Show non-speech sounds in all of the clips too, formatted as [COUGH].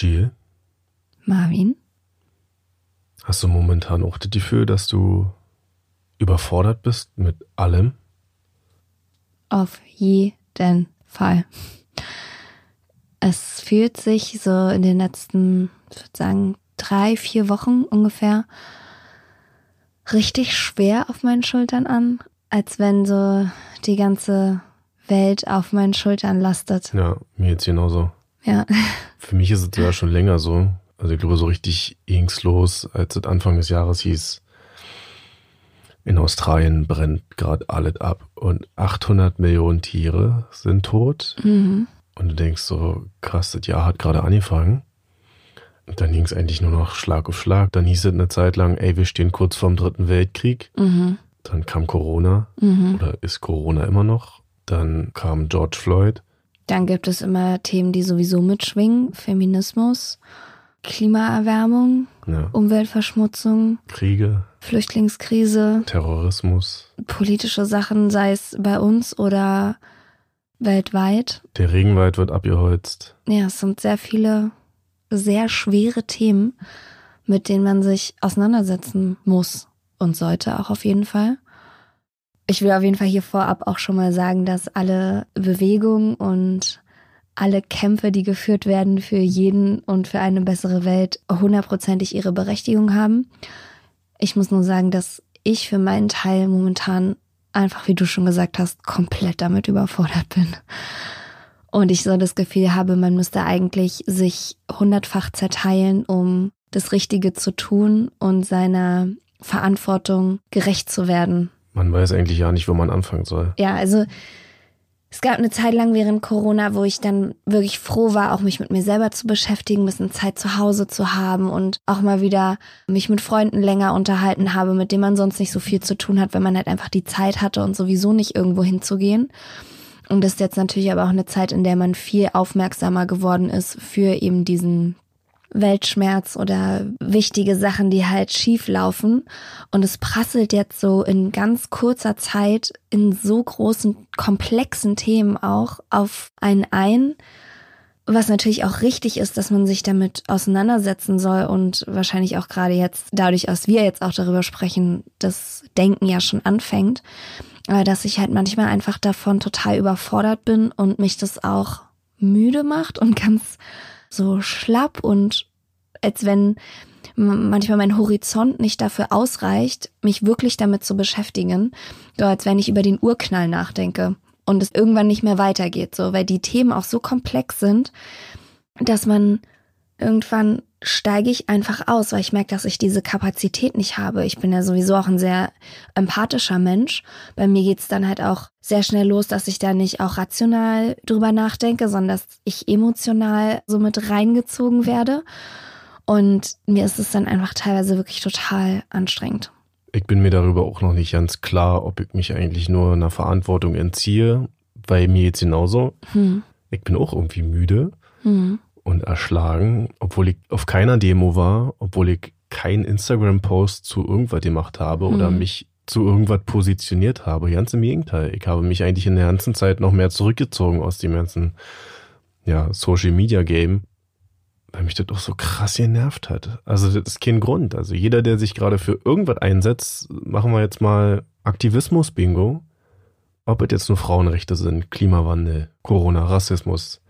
Jill, Marvin? hast du momentan auch das Gefühl, dass du überfordert bist mit allem? Auf jeden Fall. Es fühlt sich so in den letzten, ich würde sagen, drei, vier Wochen ungefähr richtig schwer auf meinen Schultern an, als wenn so die ganze Welt auf meinen Schultern lastet. Ja, mir jetzt genauso. Ja. Für mich ist es sogar schon länger so. Also ich glaube, so richtig ging's los, als es Anfang des Jahres hieß, in Australien brennt gerade alles ab und 800 Millionen Tiere sind tot. Mhm. Und du denkst so, krass, das Jahr hat gerade angefangen. Und dann ging es eigentlich nur noch Schlag auf Schlag. Dann hieß es eine Zeit lang, ey, wir stehen kurz vorm Dritten Weltkrieg. Mhm. Dann kam Corona Mhm. oder ist Corona immer noch. Dann kam George Floyd. Dann gibt es immer Themen, die sowieso mitschwingen. Feminismus, Klimaerwärmung, Ja, Umweltverschmutzung, Kriege, Flüchtlingskrise, Terrorismus. politische Sachen, sei es bei uns oder weltweit. Der Regenwald wird abgeholzt. Ja, es sind sehr viele sehr schwere Themen, mit denen man sich auseinandersetzen muss und sollte auch auf jeden Fall. Ich will auf jeden Fall hier vorab auch schon mal sagen, dass alle Bewegungen und alle Kämpfe, die geführt werden für jeden und für eine bessere Welt, hundertprozentig ihre Berechtigung haben. Ich muss nur sagen, dass ich für meinen Teil momentan einfach, wie du schon gesagt hast, komplett damit überfordert bin. Und ich so das Gefühl habe, man müsste eigentlich sich hundertfach zerteilen, um das Richtige zu tun und seiner Verantwortung gerecht zu werden. Man weiß eigentlich ja nicht, wo man anfangen soll. Ja, also es gab eine Zeit lang während Corona, wo ich dann wirklich froh war, auch mich mit mir selber zu beschäftigen, ein bisschen Zeit zu Hause zu haben und auch mal wieder mich mit Freunden länger unterhalten habe, mit denen man sonst nicht so viel zu tun hat, wenn man halt einfach die Zeit hatte und sowieso nicht irgendwo hinzugehen. Und das ist jetzt natürlich aber auch eine Zeit, in der man viel aufmerksamer geworden ist für eben diesen Weltschmerz oder wichtige Sachen, die halt schief laufen. Und es prasselt jetzt so in ganz kurzer Zeit in so großen, komplexen Themen auch auf einen ein. Was natürlich auch richtig ist, dass man sich damit auseinandersetzen soll und wahrscheinlich auch gerade jetzt, dadurch, dass wir jetzt auch darüber sprechen, das Denken ja schon anfängt. Aber dass ich halt manchmal einfach davon total überfordert bin und mich das auch müde macht und [LAUGHS] ganz so schlapp und als wenn manchmal mein Horizont nicht dafür ausreicht, mich wirklich damit zu beschäftigen, so als wenn ich über den Urknall nachdenke und es irgendwann nicht mehr weitergeht, so weil die Themen auch so komplex sind, dass man irgendwann steige ich einfach aus, weil ich merke, dass ich diese Kapazität nicht habe. Ich bin ja sowieso auch ein sehr empathischer Mensch. Bei mir geht's dann halt auch sehr schnell los, dass ich da nicht auch rational drüber nachdenke, sondern dass ich emotional so mit reingezogen werde. Und mir ist es dann einfach teilweise wirklich total anstrengend. Ich bin mir darüber auch noch nicht ganz klar, ob ich mich eigentlich nur einer Verantwortung entziehe, weil mir jetzt genauso. Hm. Ich bin auch irgendwie müde Hm. Und erschlagen, obwohl ich auf keiner Demo war, obwohl ich keinen Instagram-Post zu irgendwas gemacht habe oder Mhm. mich zu irgendwas positioniert habe. Ganz im Gegenteil. Ich habe mich eigentlich in der ganzen Zeit noch mehr zurückgezogen aus dem ganzen ja, Social-Media-Game, weil mich das doch so krass genervt hat. Also das ist kein Grund. Also jeder, der sich gerade für irgendwas einsetzt, machen wir jetzt mal Aktivismus-Bingo. Ob es jetzt nur Frauenrechte sind, Klimawandel, Corona, Rassismus,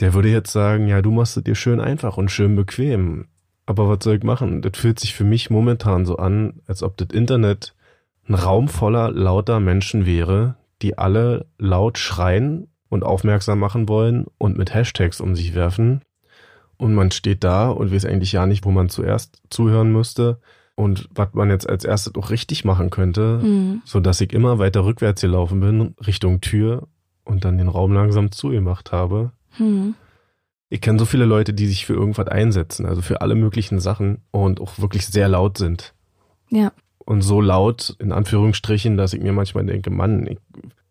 der würde jetzt sagen, ja, du machst es dir schön einfach und schön bequem. Aber was soll ich machen? Das fühlt sich für mich momentan so an, als ob das Internet ein Raum voller lauter Menschen wäre, die alle laut schreien und aufmerksam machen wollen und mit Hashtags um sich werfen. Und man steht da und weiß eigentlich ja nicht, wo man zuerst zuhören müsste. und was man jetzt als erstes auch richtig machen könnte, Mhm. so dass ich immer weiter rückwärts gelaufen bin, Richtung Tür und dann den Raum langsam zugemacht habe. Hm. Ich kenne so viele Leute, die sich für irgendwas einsetzen, also für alle möglichen Sachen und auch wirklich sehr laut sind. Ja. Und so laut, in Anführungsstrichen, dass ich mir manchmal denke, Mann, ich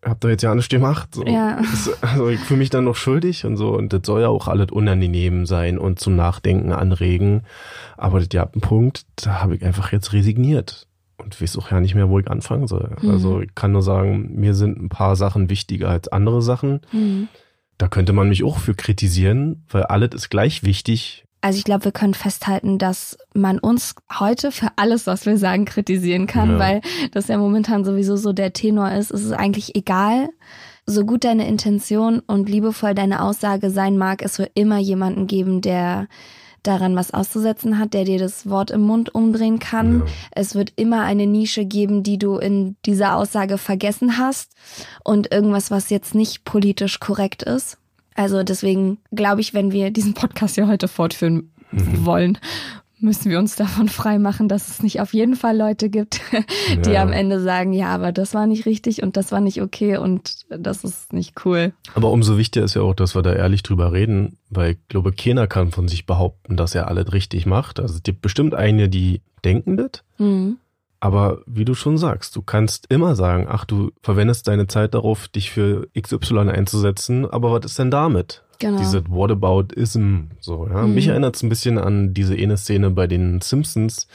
hab doch jetzt ja nichts gemacht. So. Ja. Also ich fühle mich dann noch schuldig und so. Und das soll ja auch alles unangenehm sein und zum Nachdenken anregen. Aber das ja ein Punkt, da habe ich einfach jetzt resigniert. Und weiß auch ja nicht mehr, wo ich anfangen soll. Mhm. Also ich kann nur sagen, mir sind ein paar Sachen wichtiger als andere Sachen. Hm. Da könnte man mich auch für kritisieren, weil alles ist gleich wichtig. Also ich glaube, wir können festhalten, dass man uns heute für alles, was wir sagen, kritisieren kann, Ja. weil das ja momentan sowieso so der Tenor ist. Es ist eigentlich egal, so gut deine Intention und liebevoll deine Aussage sein mag, es wird immer jemanden geben, der daran was auszusetzen hat, der dir das Wort im Mund umdrehen kann. Ja. Es wird immer eine Nische geben, die du in dieser Aussage vergessen hast und irgendwas, was jetzt nicht politisch korrekt ist. Also deswegen glaube ich, wenn wir diesen Podcast ja heute fortführen wollen, müssen wir uns davon freimachen, dass es nicht auf jeden Fall Leute gibt, [LAUGHS] die Ja. am Ende sagen, ja, aber das war nicht richtig und das war nicht okay und das ist nicht cool. Aber umso wichtiger ist ja auch, dass wir da ehrlich drüber reden, weil ich glaube, keiner kann von sich behaupten, dass er alles richtig macht. Also es gibt bestimmt einige, die denken das. Mhm. Aber wie du schon sagst, du kannst immer sagen, ach, du verwendest deine Zeit darauf, dich für XY einzusetzen, aber was ist denn damit? Genau. Diese Whataboutism, so, ja. Mhm. Mich erinnert es ein bisschen an diese eine Szene bei den Simpsons,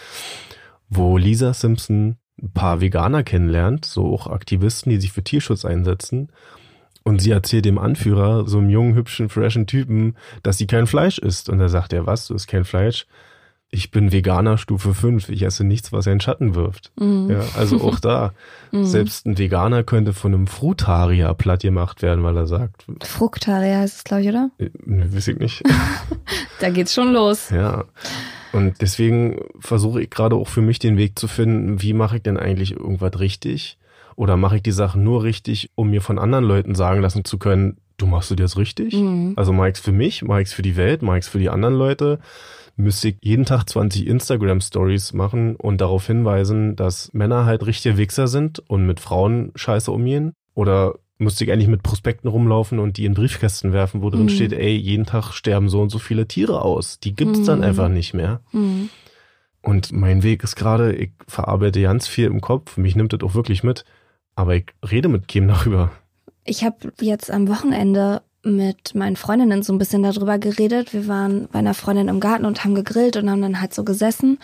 wo Lisa Simpson ein paar Veganer kennenlernt, so auch Aktivisten, die sich für Tierschutz einsetzen. Und sie erzählt dem Anführer, so einem jungen, hübschen, freshen Typen, dass sie kein Fleisch isst. Und er sagt, ja was, du isst kein Fleisch? Ich bin Veganer Stufe 5, ich esse nichts, was einen Schatten wirft. Mhm. Ja, also auch da. [LAUGHS] Mhm. Selbst ein Veganer könnte von einem Frutarier platt gemacht werden, weil er sagt, Fructarier heißt es, glaube ich, oder? äh, ne, weiß ich nicht. [LAUGHS] Da geht's schon los. Ja. Und deswegen versuche ich gerade auch für mich den Weg zu finden, wie mache ich denn eigentlich irgendwas richtig? Oder mache ich die Sachen nur richtig, um mir von anderen Leuten sagen lassen zu können, du machst du das richtig? Mhm. Also mache ich es für mich, mache ich es für die Welt, mache ich es für die anderen Leute? Müsste ich jeden Tag 20 Instagram-Stories machen und darauf hinweisen, dass Männer halt richtige Wichser sind und mit Frauen scheiße umgehen? Oder müsste ich eigentlich mit Prospekten rumlaufen und die in Briefkästen werfen, wo drin Mhm. steht, ey, jeden Tag sterben so und so viele Tiere aus. Die gibt's dann Mhm. einfach nicht mehr. Mhm. Und mein Weg ist gerade, ich verarbeite ganz viel im Kopf, mich nimmt das auch wirklich mit, aber ich rede mit keinem darüber. Ich habe jetzt am Wochenende mit meinen Freundinnen so ein bisschen darüber geredet. Wir waren bei einer Freundin im Garten und haben gegrillt und haben dann halt so gesessen.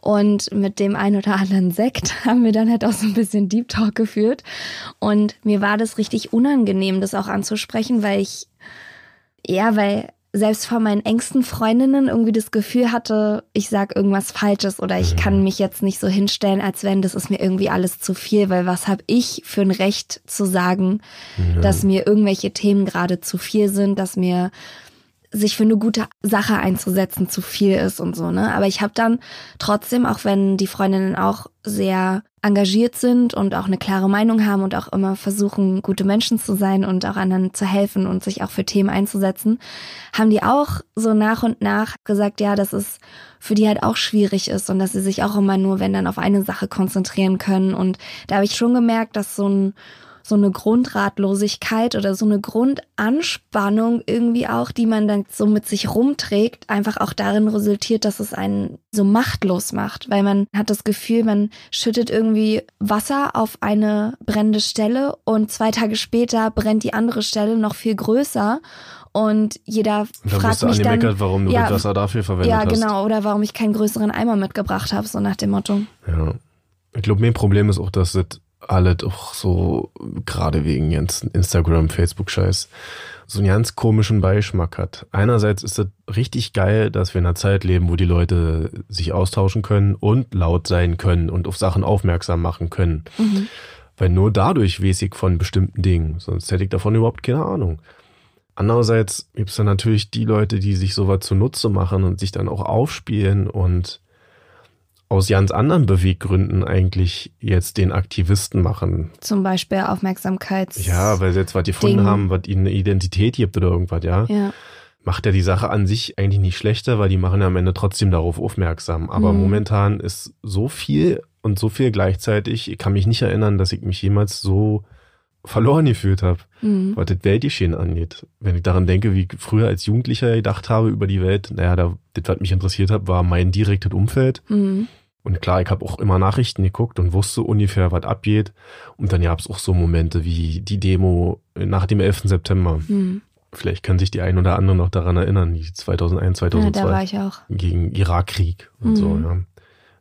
Und mit dem ein oder anderen Sekt [LAUGHS] haben wir dann halt auch so ein bisschen Deep Talk geführt. Und mir war das richtig unangenehm, das auch anzusprechen, weil ich, ja, weil selbst von meinen engsten Freundinnen irgendwie das Gefühl hatte, ich sag irgendwas Falsches oder ich kann mich jetzt nicht so hinstellen, als wenn das ist mir irgendwie alles zu viel, weil was habe ich für ein Recht zu sagen, dass mir irgendwelche Themen gerade zu viel sind, dass mir sich für eine gute Sache einzusetzen zu viel ist und so, ne? Aber ich habe dann trotzdem, auch wenn die Freundinnen auch sehr engagiert sind und auch eine klare Meinung haben und auch immer versuchen, gute Menschen zu sein und auch anderen zu helfen und sich auch für Themen einzusetzen, haben die auch so nach und nach gesagt, ja, dass es für die halt auch schwierig ist und dass sie sich auch immer nur, wenn dann auf eine Sache konzentrieren können. Und da habe ich schon gemerkt, dass so ein so eine Grundratlosigkeit oder so eine Grundanspannung irgendwie auch, die man dann so mit sich rumträgt, einfach auch darin resultiert, dass es einen so machtlos macht, weil man hat das Gefühl, man schüttet irgendwie Wasser auf eine brennende Stelle und zwei Tage später brennt die andere Stelle noch viel größer und jeder Und dann fragt mich dann, angemeckert, warum du ja, das Wasser dafür verwendet ja hast. genau, oder warum ich keinen größeren Eimer mitgebracht habe, so nach dem Motto. Ja. Ich glaube, mein Problem ist auch, dass das alles auch so, gerade wegen jetzt Instagram, Facebook-Scheiß, so einen ganz komischen Beigeschmack hat. Einerseits ist das richtig geil, dass wir in einer Zeit leben, wo die Leute sich austauschen können und laut sein können und auf Sachen aufmerksam machen können. Mhm. Weil nur dadurch weiß ich von bestimmten Dingen. Sonst hätte ich davon überhaupt keine Ahnung. Andererseits gibt es dann natürlich die Leute, die sich sowas zunutze machen und sich dann auch aufspielen und aus ganz anderen Beweggründen eigentlich jetzt den Aktivisten machen. Zum Beispiel Aufmerksamkeits. Ja, weil sie jetzt was gefunden Ding. haben, was ihnen eine Identität gibt oder irgendwas, ja. Ja. macht ja die Sache an sich eigentlich nicht schlechter, weil die machen ja am Ende trotzdem darauf aufmerksam. Aber Mhm. momentan ist so viel und so viel gleichzeitig. Ich kann mich nicht erinnern, dass ich mich jemals so verloren gefühlt habe, Mhm. was das Weltgeschehen angeht. Wenn ich daran denke, wie ich früher als Jugendlicher gedacht habe über die Welt, naja, da, das, was mich interessiert hat, war mein direktes Umfeld. Mhm. Und klar, ich habe auch immer Nachrichten geguckt und wusste ungefähr, was abgeht. Und dann gab es auch so Momente wie die Demo nach dem 11. September. Mhm. Vielleicht kann sich die ein oder andere noch daran erinnern, die 2001, Ja, 2002 da war ich auch. gegen Irakkrieg und so, Mhm. ja.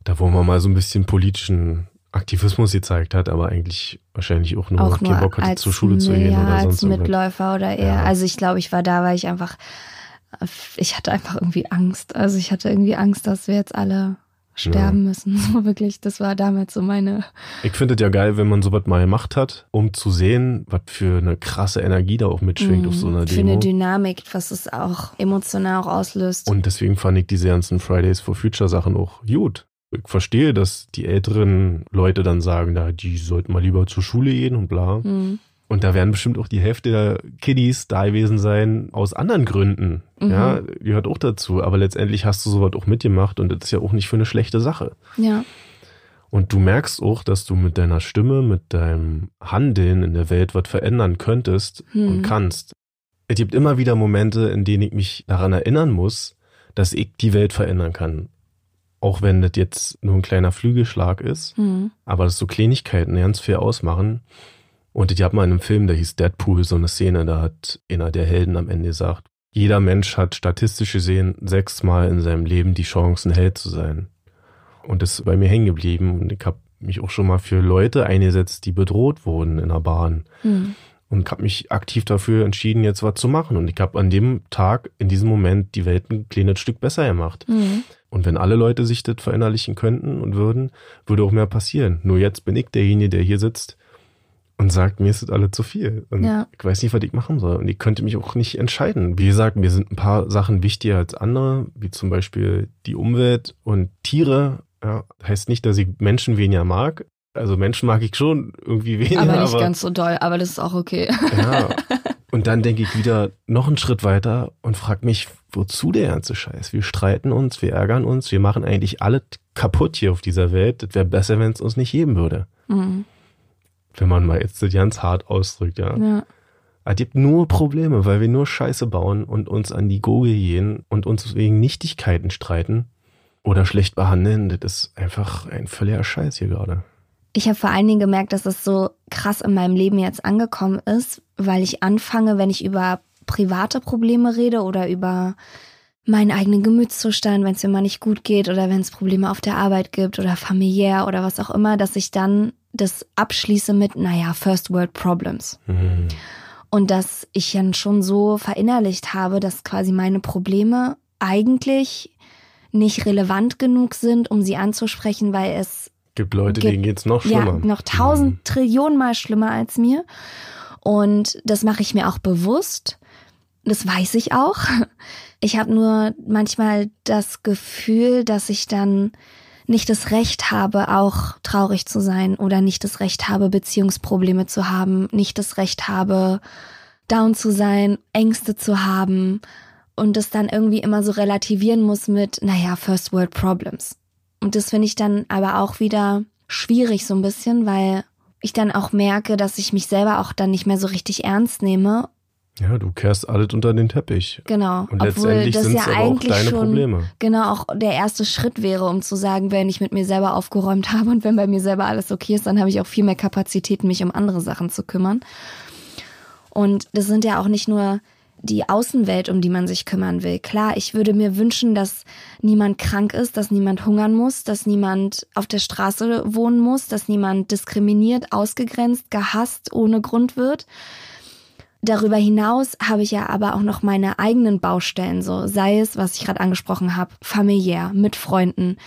Da wo man mal so ein bisschen politischen Aktivismus gezeigt hat, aber eigentlich wahrscheinlich auch nur auch keinen Bock hatte, als, zur Schule zu gehen ja, oder als sonst irgendwas. Mitläufer oder eher. Ja. Also ich glaube, ich war da, weil ich einfach, ich hatte einfach irgendwie Angst. Also ich hatte irgendwie Angst, dass wir jetzt alle sterben müssen. [LAUGHS] So wirklich, das war damals so meine. Ich finde es ja geil, wenn man sowas mal gemacht hat, um zu sehen, was für eine krasse Energie da auch mitschwingt auf so einer Mhm. für eine Demo. Dynamik, was es auch emotional auch auslöst. Und deswegen fand ich diese ganzen Fridays for Future Sachen auch gut. Ich verstehe, dass die älteren Leute dann sagen, na, die sollten mal lieber zur Schule gehen und bla. Mhm. Und da werden bestimmt auch die Hälfte der Kiddies da gewesen sein aus anderen Gründen. Mhm. Ja, gehört auch dazu. Aber letztendlich hast du sowas auch mitgemacht und das ist ja auch nicht für eine schlechte Sache. Ja. Und du merkst auch, dass du mit deiner Stimme, mit deinem Handeln in der Welt was verändern könntest Mhm. und kannst. Es gibt immer wieder Momente, in denen ich mich daran erinnern muss, dass ich die Welt verändern kann. Auch wenn das jetzt nur ein kleiner Flügelschlag ist, Mhm. aber dass so Kleinigkeiten ganz viel ausmachen. Und ich habe mal in einem Film, der hieß Deadpool, so eine Szene, da hat einer der Helden am Ende gesagt, jeder Mensch hat statistisch gesehen sechsmal in seinem Leben die Chance, ein Held zu sein. Und das ist bei mir hängen geblieben. Und ich habe mich auch schon mal für Leute eingesetzt, die bedroht wurden in der Bahn. Mhm. Und habe mich aktiv dafür entschieden, jetzt was zu machen. Und ich habe an dem Tag, in diesem Moment, die Welt ein kleines Stück besser gemacht. Mhm. Und wenn alle Leute sich das verinnerlichen könnten und würden, würde auch mehr passieren. Nur jetzt bin ich derjenige, der hier sitzt und sagt, mir ist das alles zu viel. Und Ja. ich weiß nicht, was ich machen soll. Und ich könnte mich auch nicht entscheiden. Wie gesagt, mir sind ein paar Sachen wichtiger als andere, wie zum Beispiel die Umwelt und Tiere. Ja, heißt nicht, dass ich Menschen weniger mag. Also Menschen mag ich schon irgendwie weniger. Aber nicht ganz so doll, aber das ist auch okay. Ja. [LAUGHS] Und dann denke ich wieder noch einen Schritt weiter und frage mich, wozu der ganze Scheiß? Wir streiten uns, wir ärgern uns, wir machen eigentlich alles kaputt hier auf dieser Welt. Das wäre besser, wenn es uns nicht geben würde. Mhm. Wenn man mal jetzt das ganz hart ausdrückt, ja. Ja. Es gibt nur Probleme, weil wir nur Scheiße bauen und uns an die Gurgel gehen und uns wegen Nichtigkeiten streiten oder schlecht behandeln. Das ist einfach ein völliger Scheiß hier gerade. Ich habe vor allen Dingen gemerkt, dass es so krass in meinem Leben jetzt angekommen ist, weil ich anfange, wenn ich über private Probleme rede oder über meinen eigenen Gemütszustand, wenn es mir mal nicht gut geht oder wenn es Probleme auf der Arbeit gibt oder familiär oder was auch immer, dass ich dann das abschließe mit, naja, First World Problems. Hm. Und dass ich dann schon so verinnerlicht habe, dass quasi meine Probleme eigentlich nicht relevant genug sind, um sie anzusprechen, weil es Gibt Leute, Gibt- denen geht's noch ja, schlimmer. noch tausend Trillionen Mal schlimmer als mir. Und das mache ich mir auch bewusst. Das weiß ich auch. Ich habe nur manchmal das Gefühl, dass ich dann nicht das Recht habe, auch traurig zu sein oder nicht das Recht habe, Beziehungsprobleme zu haben, nicht das Recht habe, down zu sein, Ängste zu haben und das dann irgendwie immer so relativieren muss mit, naja, First World Problems. Und das finde ich dann aber auch wieder schwierig so ein bisschen, weil ich dann auch merke, dass ich mich selber auch dann nicht mehr so richtig ernst nehme. Ja, du kehrst alles unter den Teppich. Genau. Und letztendlich sind es aber auch deine schon Probleme. genau auch der erste Schritt wäre, um zu sagen, wenn ich mit mir selber aufgeräumt [LAUGHS] habe und wenn bei mir selber alles okay ist, dann habe ich auch viel mehr Kapazität, mich um andere Sachen zu kümmern. Und das sind ja auch nicht nur die Außenwelt, um die man sich kümmern will. Klar, ich würde mir wünschen, dass niemand krank ist, dass niemand hungern muss, dass niemand auf der Straße wohnen muss, dass niemand diskriminiert, ausgegrenzt, gehasst, ohne Grund wird. Darüber hinaus habe ich ja aber auch noch meine eigenen Baustellen, so sei es, was ich gerade angesprochen habe, familiär, mit Freunden,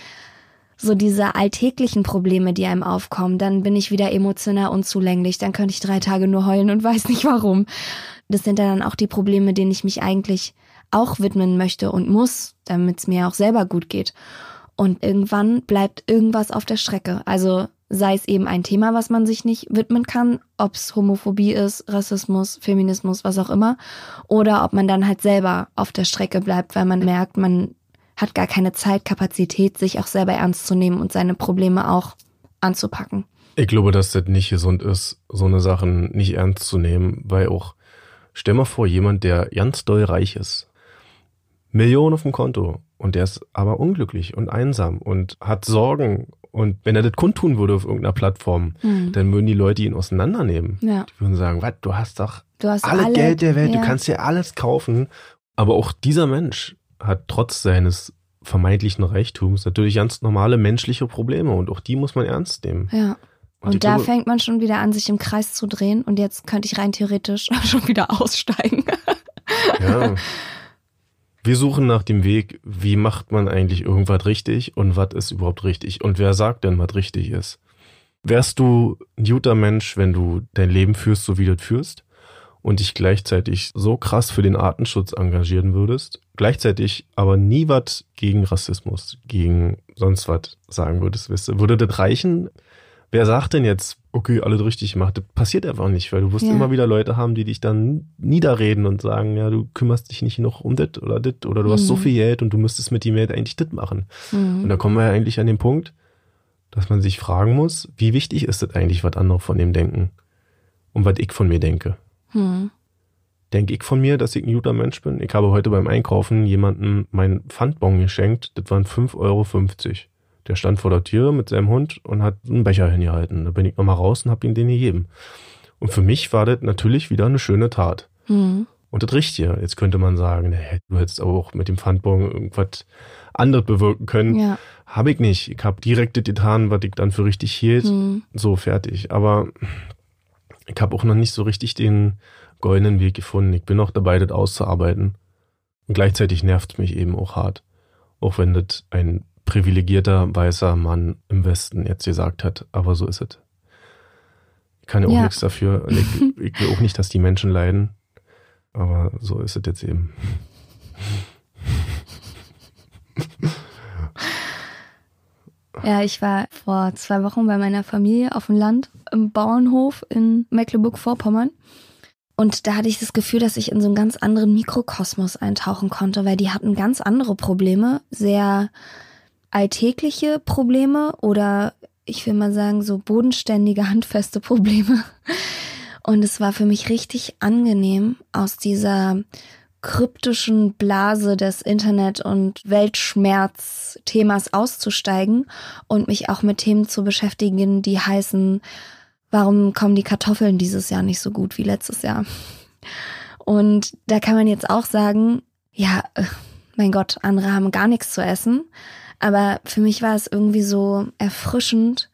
so diese alltäglichen Probleme, die einem aufkommen, dann bin ich wieder emotional unzulänglich, dann könnte ich drei Tage nur heulen und [LAUGHS] weiß nicht warum. Das sind dann auch die Probleme, denen ich mich eigentlich auch widmen möchte und muss, damit es mir auch selber gut geht. Und irgendwann bleibt irgendwas auf der Strecke. Also sei es eben ein Thema, was man sich nicht widmen kann, ob es Homophobie ist, Rassismus, Feminismus, was auch immer, oder ob man dann halt selber auf der Strecke bleibt, weil man merkt, man hat gar keine Zeit, Kapazität, sich auch selber ernst zu nehmen und seine Probleme auch anzupacken. Ich glaube, dass das nicht gesund ist, so eine Sachen nicht ernst zu nehmen, weil auch, stell mal vor, jemand, der ganz doll reich ist, Millionen auf dem Konto und der ist aber unglücklich und einsam und hat Sorgen und wenn er das kundtun würde auf irgendeiner Plattform, mhm. dann würden die Leute ihn auseinandernehmen. Ja. Die würden sagen, was, du hast doch du hast alle, alle Geld der Welt, ja. du kannst dir alles kaufen. Aber auch dieser Mensch hat trotz seines vermeintlichen Reichtums natürlich ganz normale menschliche Probleme und auch die muss man ernst nehmen. Ja. Und, und da glaube, fängt man schon wieder an, sich im Kreis zu drehen und jetzt könnte ich rein theoretisch [LAUGHS] schon wieder aussteigen. Ja. [LAUGHS] Wir suchen nach dem Weg, wie macht man eigentlich irgendwas richtig und was ist überhaupt richtig und wer sagt denn, was richtig ist. Wärst du ein guter Mensch, wenn du dein Leben führst, so wie du das führst und dich gleichzeitig so krass für den Artenschutz engagieren würdest, gleichzeitig aber nie was gegen Rassismus, gegen sonst was sagen würdest, würde das reichen? Wer sagt denn jetzt, okay, alles richtig gemacht? Das passiert einfach nicht, weil du wirst ja. immer wieder Leute haben, die dich dann niederreden und sagen, ja, du kümmerst dich nicht noch um das oder das oder du mhm. hast so mhm. viel Geld und du müsstest mit dem Geld eigentlich das machen. Mhm. Und da kommen wir ja eigentlich an den Punkt, dass man sich fragen muss, wie wichtig ist das eigentlich, was andere von dem denken und was ich von mir denke. Mhm. Denke ich von mir, dass ich ein guter Mensch bin? Ich habe heute beim Einkaufen jemandem meinen Pfandbon geschenkt, das waren 5,50 Euro. Der stand vor der Tür mit seinem Hund und hat einen Becher hingehalten. Da bin ich nochmal raus und habe ihm den gegeben. Und für mich war das natürlich wieder eine schöne Tat. Mhm. Und das riecht ja. Jetzt könnte man sagen, nee, du hättest auch mit dem Pfandbon irgendwas anderes bewirken können. Ja. Habe ich nicht. Ich habe direkt das getan, was ich dann für richtig hielt. Mhm. So, fertig. Aber ich habe auch noch nicht so richtig den goldenen Weg gefunden. Ich bin noch dabei, das auszuarbeiten. Und gleichzeitig nervt es mich eben auch hart. Auch wenn das ein privilegierter weißer Mann im Westen jetzt gesagt hat, aber so ist es. Ich kann ja auch ja. nichts dafür. Ich, [LAUGHS] ich will auch nicht, dass die Menschen leiden, aber so ist es jetzt eben. Ja, ich war vor zwei Wochen bei meiner Familie auf dem Land im Bauernhof in Mecklenburg-Vorpommern. Und da hatte ich das Gefühl, dass ich in so einen ganz anderen Mikrokosmos eintauchen konnte, weil die hatten ganz andere Probleme, sehr alltägliche Probleme oder ich will mal sagen, so bodenständige, [LAUGHS] handfeste Probleme. Und es war für mich richtig angenehm, aus dieser kryptischen Blase des Internet- und Weltschmerz-Themas auszusteigen und mich auch mit Themen zu beschäftigen, die heißen, warum kommen die Kartoffeln dieses Jahr nicht so gut wie letztes Jahr? Und da kann man jetzt auch sagen, ja, äh, mein Gott, andere haben gar nichts zu essen. Aber für mich war es irgendwie so erfrischend,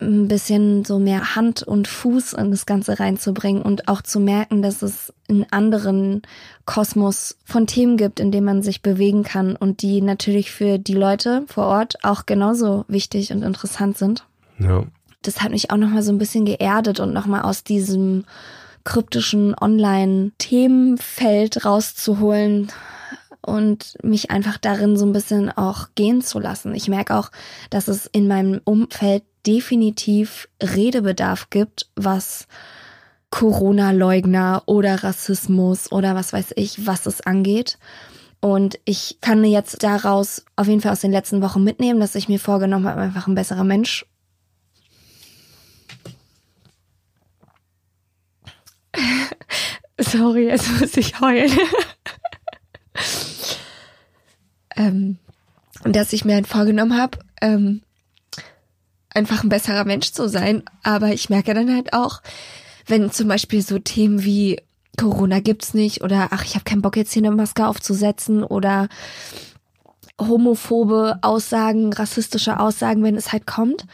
ein bisschen so mehr Hand und Fuß in das Ganze reinzubringen und auch zu merken, dass es einen anderen Kosmos von Themen gibt, in dem man sich bewegen kann und die natürlich für die Leute vor Ort auch genauso wichtig und interessant sind. Ja. Das hat mich auch nochmal so ein bisschen geerdet und nochmal aus diesem kryptischen Online-Themenfeld rauszuholen, und mich einfach darin so ein bisschen auch gehen zu lassen. Ich merke auch, dass es in meinem Umfeld definitiv Redebedarf gibt, was Corona-Leugner oder Rassismus oder was weiß ich, was es angeht. Und ich kann jetzt daraus auf jeden Fall aus den letzten Wochen mitnehmen, dass ich mir vorgenommen habe, einfach ein besserer Mensch. [LAUGHS] Sorry, jetzt muss ich heulen. [LAUGHS] ähm, dass ich mir halt vorgenommen habe, ähm, einfach ein besserer Mensch zu sein. Aber ich merke dann halt auch, wenn zum Beispiel so Themen wie Corona gibt's nicht oder ach, ich habe keinen Bock jetzt hier eine Maske aufzusetzen oder homophobe Aussagen, rassistische Aussagen, wenn es halt kommt,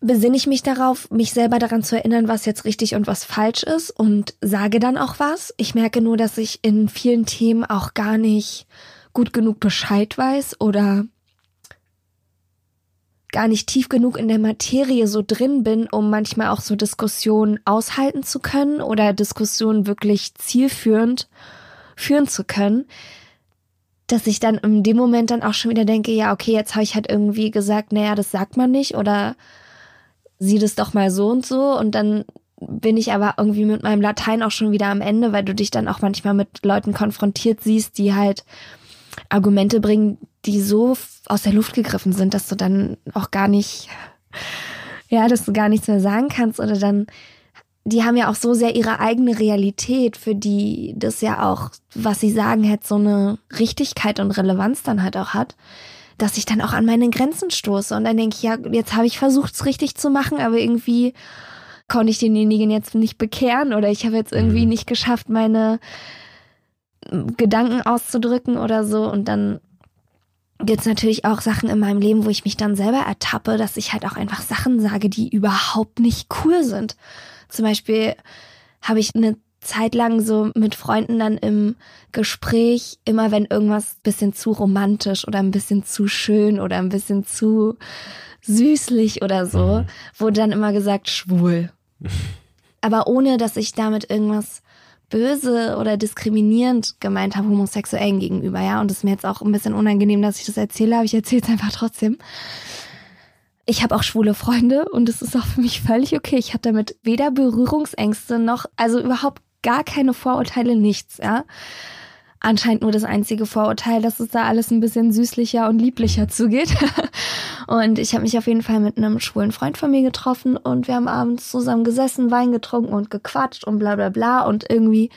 besinne ich mich darauf, mich selber daran zu erinnern, was jetzt richtig und was falsch ist und sage dann auch was. Ich merke nur, dass ich in vielen Themen auch gar nicht gut genug Bescheid weiß oder gar nicht tief genug in der Materie so drin bin, um manchmal auch so Diskussionen aushalten zu können oder Diskussionen wirklich zielführend führen zu können, dass ich dann in dem Moment dann auch schon wieder denke, ja, okay, jetzt habe ich halt irgendwie gesagt, naja, das sagt man nicht oder sieh das doch mal so und so. Und dann bin ich aber irgendwie mit meinem Latein auch schon wieder am Ende, weil du dich dann auch manchmal mit Leuten konfrontiert siehst, die halt Argumente bringen, die so aus der Luft gegriffen sind, dass du dann auch gar nicht, [LAUGHS] ja, dass du gar nichts mehr sagen kannst oder dann, die haben ja auch so sehr ihre eigene Realität, für die das ja auch, was sie sagen, halt so eine Richtigkeit und Relevanz dann halt auch hat, dass ich dann auch an meine Grenzen stoße und dann denke ich, ja, jetzt habe ich versucht, es richtig zu machen, aber irgendwie konnte ich denjenigen jetzt nicht bekehren oder ich habe jetzt irgendwie mhm. nicht geschafft, meine Gedanken auszudrücken oder so. Und dann gibt es natürlich auch Sachen in meinem Leben, wo ich mich dann selber ertappe, dass ich halt auch einfach Sachen sage, die überhaupt nicht cool sind. Zum Beispiel habe ich eine Zeit lang so mit Freunden dann im Gespräch, immer wenn irgendwas bisschen zu romantisch oder ein bisschen zu schön oder ein bisschen zu süßlich oder so, mhm. wurde dann immer gesagt schwul. [LAUGHS] Aber ohne, dass ich damit irgendwas böse oder diskriminierend gemeint habe Homosexuellen gegenüber, ja. Und es ist mir jetzt auch ein bisschen unangenehm, dass ich das erzähle, aber ich erzähle es einfach trotzdem. Ich habe auch schwule Freunde und es ist auch für mich völlig okay. Ich habe damit weder Berührungsängste noch, also überhaupt gar keine Vorurteile, nichts, ja anscheinend nur das einzige Vorurteil, dass es da alles ein bisschen süßlicher und lieblicher zugeht. [LAUGHS] und ich habe mich auf jeden Fall mit einem schwulen Freund von mir getroffen und wir haben abends zusammen gesessen, Wein getrunken und gequatscht und bla bla bla. Und irgendwie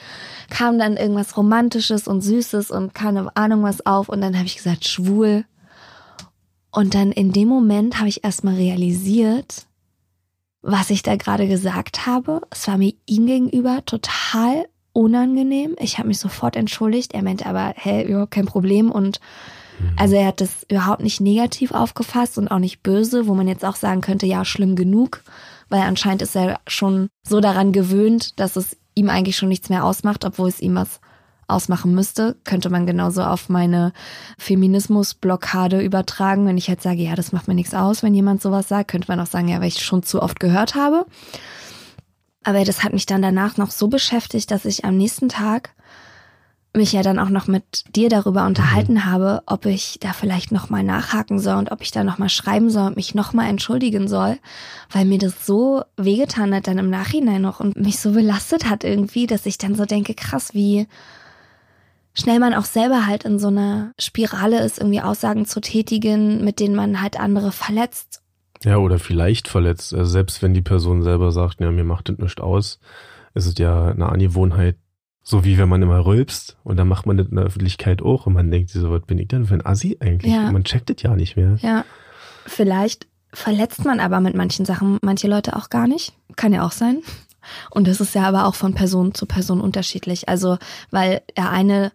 kam dann irgendwas Romantisches und Süßes und keine Ahnung was auf. Und dann habe ich gesagt, schwul. Und dann in dem Moment habe ich erstmal realisiert, was ich da gerade gesagt habe. Es war mir ihm gegenüber total unangenehm. Ich habe mich sofort entschuldigt. Er meinte aber, hä, überhaupt kein Problem. Und also er hat das überhaupt nicht negativ aufgefasst und auch nicht böse, wo man jetzt auch sagen könnte, ja, schlimm genug, weil anscheinend ist er schon so daran gewöhnt, dass es ihm eigentlich schon nichts mehr ausmacht, obwohl es ihm was ausmachen müsste, könnte man genauso auf meine Feminismusblockade übertragen. Wenn ich halt sage, ja, das macht mir nichts aus, wenn jemand sowas sagt, könnte man auch sagen, ja, weil ich schon zu oft gehört habe. Aber das hat mich dann danach noch so beschäftigt, dass ich am nächsten Tag mich ja dann auch noch mit dir darüber unterhalten mhm. habe, ob ich da vielleicht nochmal nachhaken soll und ob ich da nochmal schreiben soll und mich nochmal entschuldigen soll, weil mir das so wehgetan hat dann im Nachhinein noch und mich so belastet hat irgendwie, dass ich dann so denke, krass, wie schnell man auch selber halt in so einer Spirale ist, irgendwie Aussagen zu tätigen, mit denen man halt andere verletzt ja, oder vielleicht verletzt. Also selbst wenn die Person selber sagt, ja, mir macht das nichts aus, ist es ja eine Angewohnheit, so wie wenn man immer rülpst und dann macht man das in der Öffentlichkeit auch und man denkt so, was bin ich denn für ein Assi eigentlich? Ja. Man checkt das ja nicht mehr. Ja, vielleicht verletzt man aber mit manchen Sachen manche Leute auch gar nicht. Kann ja auch sein. Und das ist ja aber auch von Person zu Person unterschiedlich. Also, weil der eine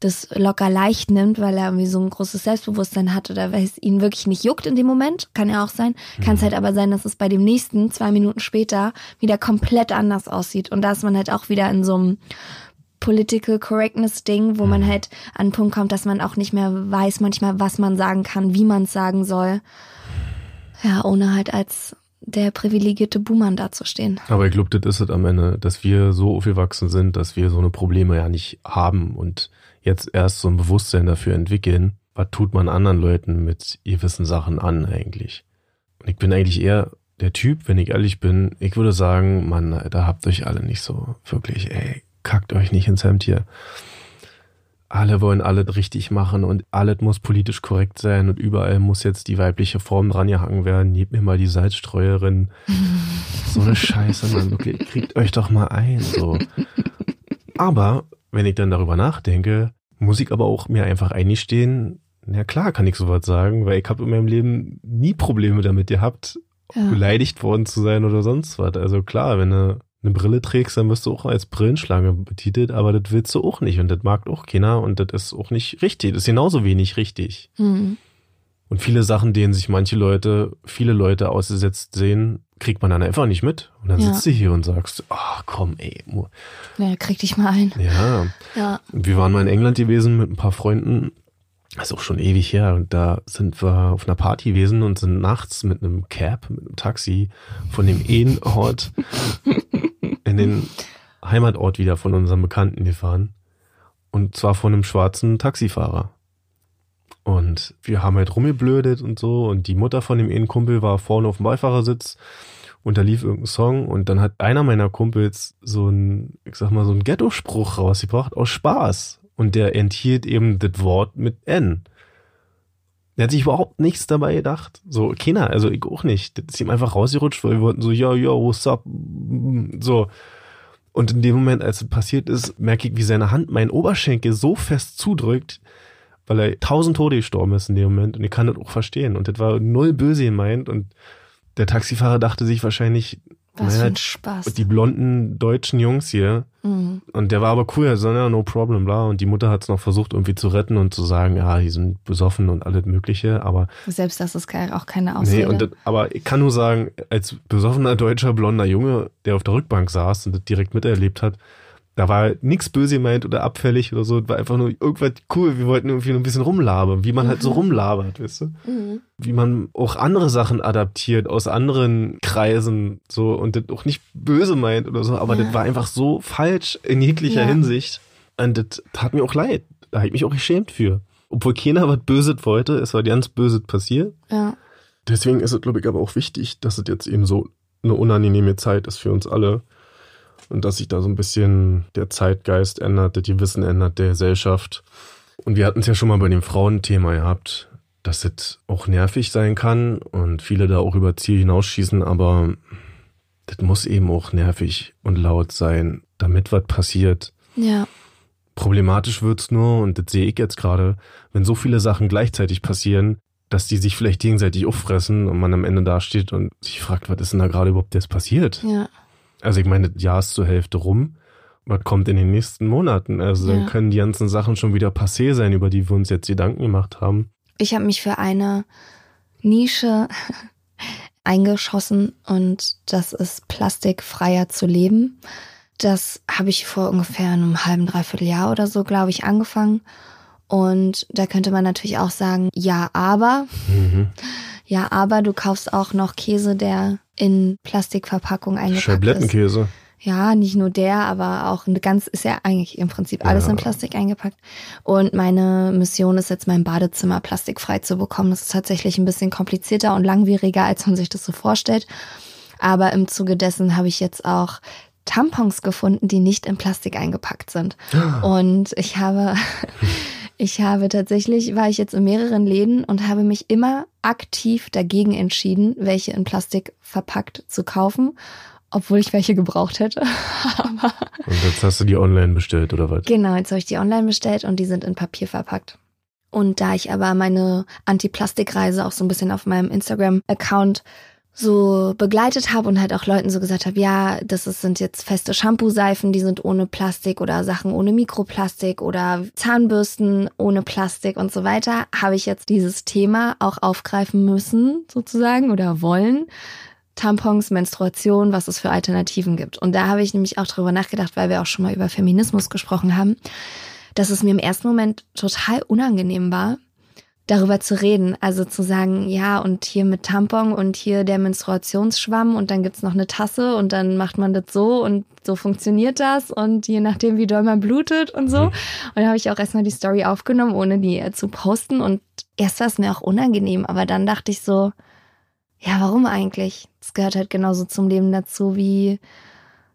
das locker leicht nimmt, weil er irgendwie so ein großes Selbstbewusstsein hat oder weil es ihn wirklich nicht juckt in dem Moment. Kann ja auch sein. Kann es mhm. halt aber sein, dass es bei dem nächsten, zwei Minuten später, wieder komplett anders aussieht. Und da ist man halt auch wieder in so einem Political Correctness Ding, wo man mhm. halt an den Punkt kommt, dass man auch nicht mehr weiß manchmal, was man sagen kann, wie man es sagen soll. Ja, ohne halt als der privilegierte Buhmann dazustehen. Aber ich glaube, das ist es am Ende, dass wir so aufgewachsen sind, dass wir so eine Probleme ja nicht haben und jetzt erst so ein Bewusstsein dafür entwickeln, was tut man anderen Leuten mit gewissen Sachen an eigentlich. Und ich bin eigentlich eher der Typ, wenn ich ehrlich bin, ich würde sagen, man, da habt euch alle nicht so wirklich, ey, kackt euch nicht ins Hemd hier. Alle wollen alles richtig machen und alles muss politisch korrekt sein und überall muss jetzt die weibliche Form dran gehangen werden. Nehmt mir mal die Salzstreuerin. [LAUGHS] so eine Scheiße, Mann. Okay, kriegt euch doch mal ein, so. Aber wenn ich dann darüber nachdenke, muss ich aber auch mir einfach eingestehen, na klar kann ich sowas sagen, weil ich habe in meinem Leben nie Probleme damit gehabt, ja. beleidigt worden zu sein oder sonst was. Also klar, wenn du eine Brille trägst, dann wirst du auch als Brillenschlange betitelt, aber das willst du auch nicht und das mag auch keiner und das ist auch nicht richtig. Das ist genauso wenig richtig. Mhm. Und viele Sachen, denen sich manche Leute, viele Leute ausgesetzt sehen, kriegt man dann einfach nicht mit. Und dann ja. sitzt du hier und sagst, ach oh, komm, ey. Ja, krieg dich mal ein. Ja. ja. Wir waren mal in England gewesen mit ein paar Freunden. Das ist auch schon ewig her. Und da sind wir auf einer Party gewesen und sind nachts mit einem Cab, mit einem Taxi von dem einen Ort in den Heimatort wieder von unserem Bekannten gefahren. Und zwar von einem schwarzen Taxifahrer. Und wir haben halt rumgeblödet und so. Und die Mutter von dem einen Kumpel war vorne auf dem Beifahrersitz und da lief irgendein Song und dann hat einer meiner Kumpels so ein, ich sag mal, so ein Ghetto-Spruch rausgebracht aus Spaß. Und der enthielt eben das Wort mit N. Er hat sich überhaupt nichts dabei gedacht. So, keiner, also ich auch nicht. Das ist ihm einfach rausgerutscht, weil wir wollten so, ja, ja, what's up? So. Und in dem Moment, als es passiert ist, merke ich, wie seine Hand meinen Oberschenkel so fest zudrückt, weil er tausend Tode gestorben ist in dem Moment. Und ich kann das auch verstehen. Und das war null böse gemeint. Und der Taxifahrer dachte sich wahrscheinlich, Was naja, für ein Spaß. die blonden deutschen Jungs hier. Mhm. Und der war aber cool, er so, ja, no problem, bla. Und die Mutter hat es noch versucht, irgendwie zu retten und zu sagen, ja, die sind besoffen und alles Mögliche. Aber Selbst das ist auch keine nee, Ausrede. und das, aber ich kann nur sagen, als besoffener deutscher blonder Junge, der auf der Rückbank saß und das direkt miterlebt hat, da war nichts böse gemeint oder abfällig oder so. War einfach nur irgendwas cool. Wir wollten irgendwie nur ein bisschen rumlabern, wie man halt so rumlabert, weißt du? Mhm. wie man auch andere Sachen adaptiert aus anderen Kreisen so und das auch nicht böse meint oder so, aber Ja. das war einfach so falsch in jeglicher Ja. Hinsicht und das tat mir auch leid. Da habe ich mich auch geschämt für. Obwohl keiner was Böses wollte, es war ganz Böses passiert. Ja. Deswegen ist es, glaube ich, aber auch wichtig, dass es jetzt eben so eine unangenehme Zeit ist für uns alle und dass sich da so ein bisschen der Zeitgeist ändert, das Gewissen ändert der Gesellschaft. Und wir hatten es ja schon mal bei dem Frauenthema gehabt, dass es auch nervig sein kann und viele da auch über Ziel hinausschießen, aber das muss eben auch nervig und laut sein, damit was passiert. Ja. Problematisch wird's nur, und das sehe ich jetzt gerade, wenn so viele Sachen gleichzeitig passieren, dass die sich vielleicht gegenseitig auffressen und man am Ende dasteht und sich fragt, was ist denn da gerade überhaupt jetzt passiert? Ja. Also ich meine, das Jahr ist zur Hälfte rum. Was kommt in den nächsten Monaten? Also dann Ja. können die ganzen Sachen schon wieder passé sein, über die wir uns jetzt Gedanken gemacht haben. Ich habe mich für eine Nische [LAUGHS] eingeschossen und das ist plastikfreier zu leben. Das habe ich vor ungefähr einem halben, dreiviertel Jahr oder so, glaube ich, angefangen. Und da könnte man natürlich auch sagen, ja, aber, Mhm. ja, aber du kaufst auch noch Käse, der in Plastikverpackung eingepackt ist. Scheiblettenkäse. Ja, nicht nur der, aber auch eine ganz, ist ja eigentlich im Prinzip alles Ja. in Plastik eingepackt. Und meine Mission ist jetzt, mein Badezimmer plastikfrei zu bekommen. Das ist tatsächlich ein bisschen komplizierter und langwieriger, als man sich das so vorstellt. Aber im Zuge dessen habe ich jetzt auch Tampons gefunden, die nicht in Plastik eingepackt sind. Und ich habe, [LAUGHS] ich habe tatsächlich, war ich jetzt in mehreren Läden und habe mich immer aktiv dagegen entschieden, welche in Plastik verpackt zu kaufen, obwohl ich welche gebraucht hätte. [LAUGHS] Aber Und jetzt hast du die online bestellt, oder was? genau, jetzt habe ich die online bestellt und die sind in Papier verpackt. Und da ich aber meine Anti-Plastik-Reise auch so ein bisschen auf meinem Instagram-Account so begleitet habe und halt auch Leuten so gesagt habe, ja, das sind jetzt feste Shampoo-Seifen, die sind ohne Plastik oder Sachen ohne Mikroplastik oder Zahnbürsten ohne Plastik und so weiter, habe ich jetzt dieses Thema auch aufgreifen müssen, sozusagen, oder wollen. Tampons, Menstruation, was es für Alternativen gibt. Und da habe ich nämlich auch drüber nachgedacht, weil wir auch schon mal über Feminismus gesprochen haben, dass es mir im ersten Moment total unangenehm war, darüber zu reden. Also zu sagen, ja, und hier mit Tampon und hier der Menstruationsschwamm und dann gibt's noch eine Tasse und dann macht man das so und so funktioniert das und je nachdem, wie doll man blutet und so. Und da habe ich auch erstmal die Story aufgenommen, ohne die äh, zu posten. Und erst war es mir auch unangenehm, aber dann dachte ich so, ja, warum eigentlich? Das gehört halt genauso zum Leben dazu wie